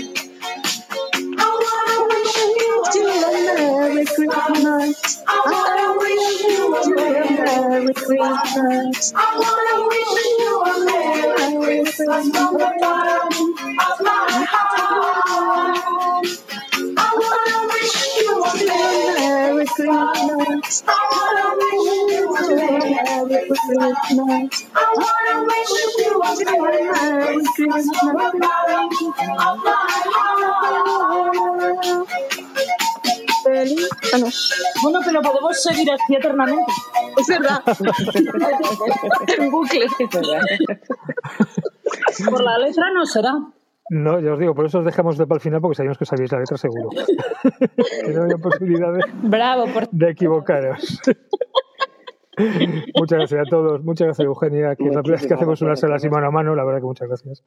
seguir así eternamente. Es verdad. en bucle. Por la letra no será. No, ya os digo, por eso os dejamos de para el final porque sabíamos que sabíais la letra seguro. que no había posibilidad de, Bravo por de equivocaros. muchas gracias a todos. Muchas gracias, Eugenia. Que es la primera vez que hacemos una sala así mano a mano. La verdad que muchas gracias.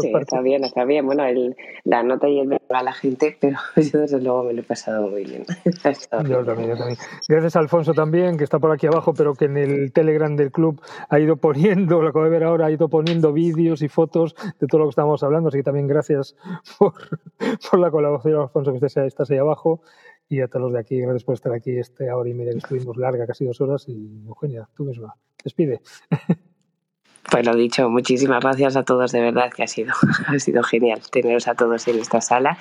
Sí, está bien, está bien. Bueno, el, la nota y el verbo a la gente, pero yo desde luego me lo he pasado muy bien. Yo también, yo también. Gracias a Alfonso también, que está por aquí abajo, pero que en el Telegram del club ha ido poniendo, lo acabo de ver ahora, ha ido poniendo vídeos y fotos de todo lo que estamos hablando. Así que también gracias por, por la colaboración, Alfonso, que estés, estás ahí abajo. Y a todos los de aquí, gracias por estar aquí esta hora y media que estuvimos larga, casi dos horas. Y Eugenia, tú misma, despide. Pues lo dicho, muchísimas gracias a todos, de verdad que ha sido, ha sido genial teneros a todos en esta sala.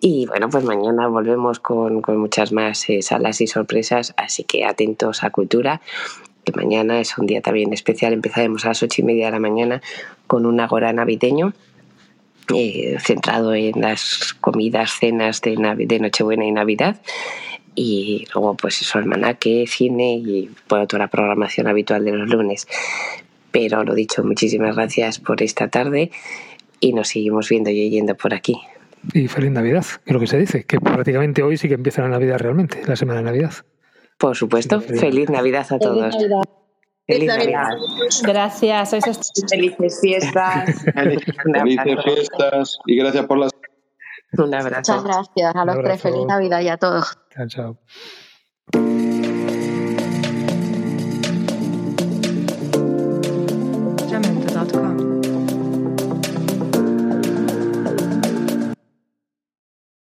Y bueno, pues mañana volvemos con, con muchas más eh, salas y sorpresas, así que atentos a Cultura, que mañana es un día también especial. Empezaremos a las ocho y media de la mañana con un agora navideño. Eh, centrado en las comidas, cenas de, Navi- de Nochebuena y Navidad y luego pues eso, almanaque, cine y bueno, toda la programación habitual de los lunes. Pero lo dicho, muchísimas gracias por esta tarde y nos seguimos viendo y oyendo por aquí. Y feliz Navidad, que es lo que se dice, que prácticamente hoy sí que empieza la Navidad realmente, la semana de Navidad. Por supuesto, feliz Navidad a todos. Feliz Navidad. Gracias, sois Felices fiestas. Felices fiestas y gracias por las Un abrazo. Muchas gracias a los tres. Feliz Navidad y a todos. Chao, chao.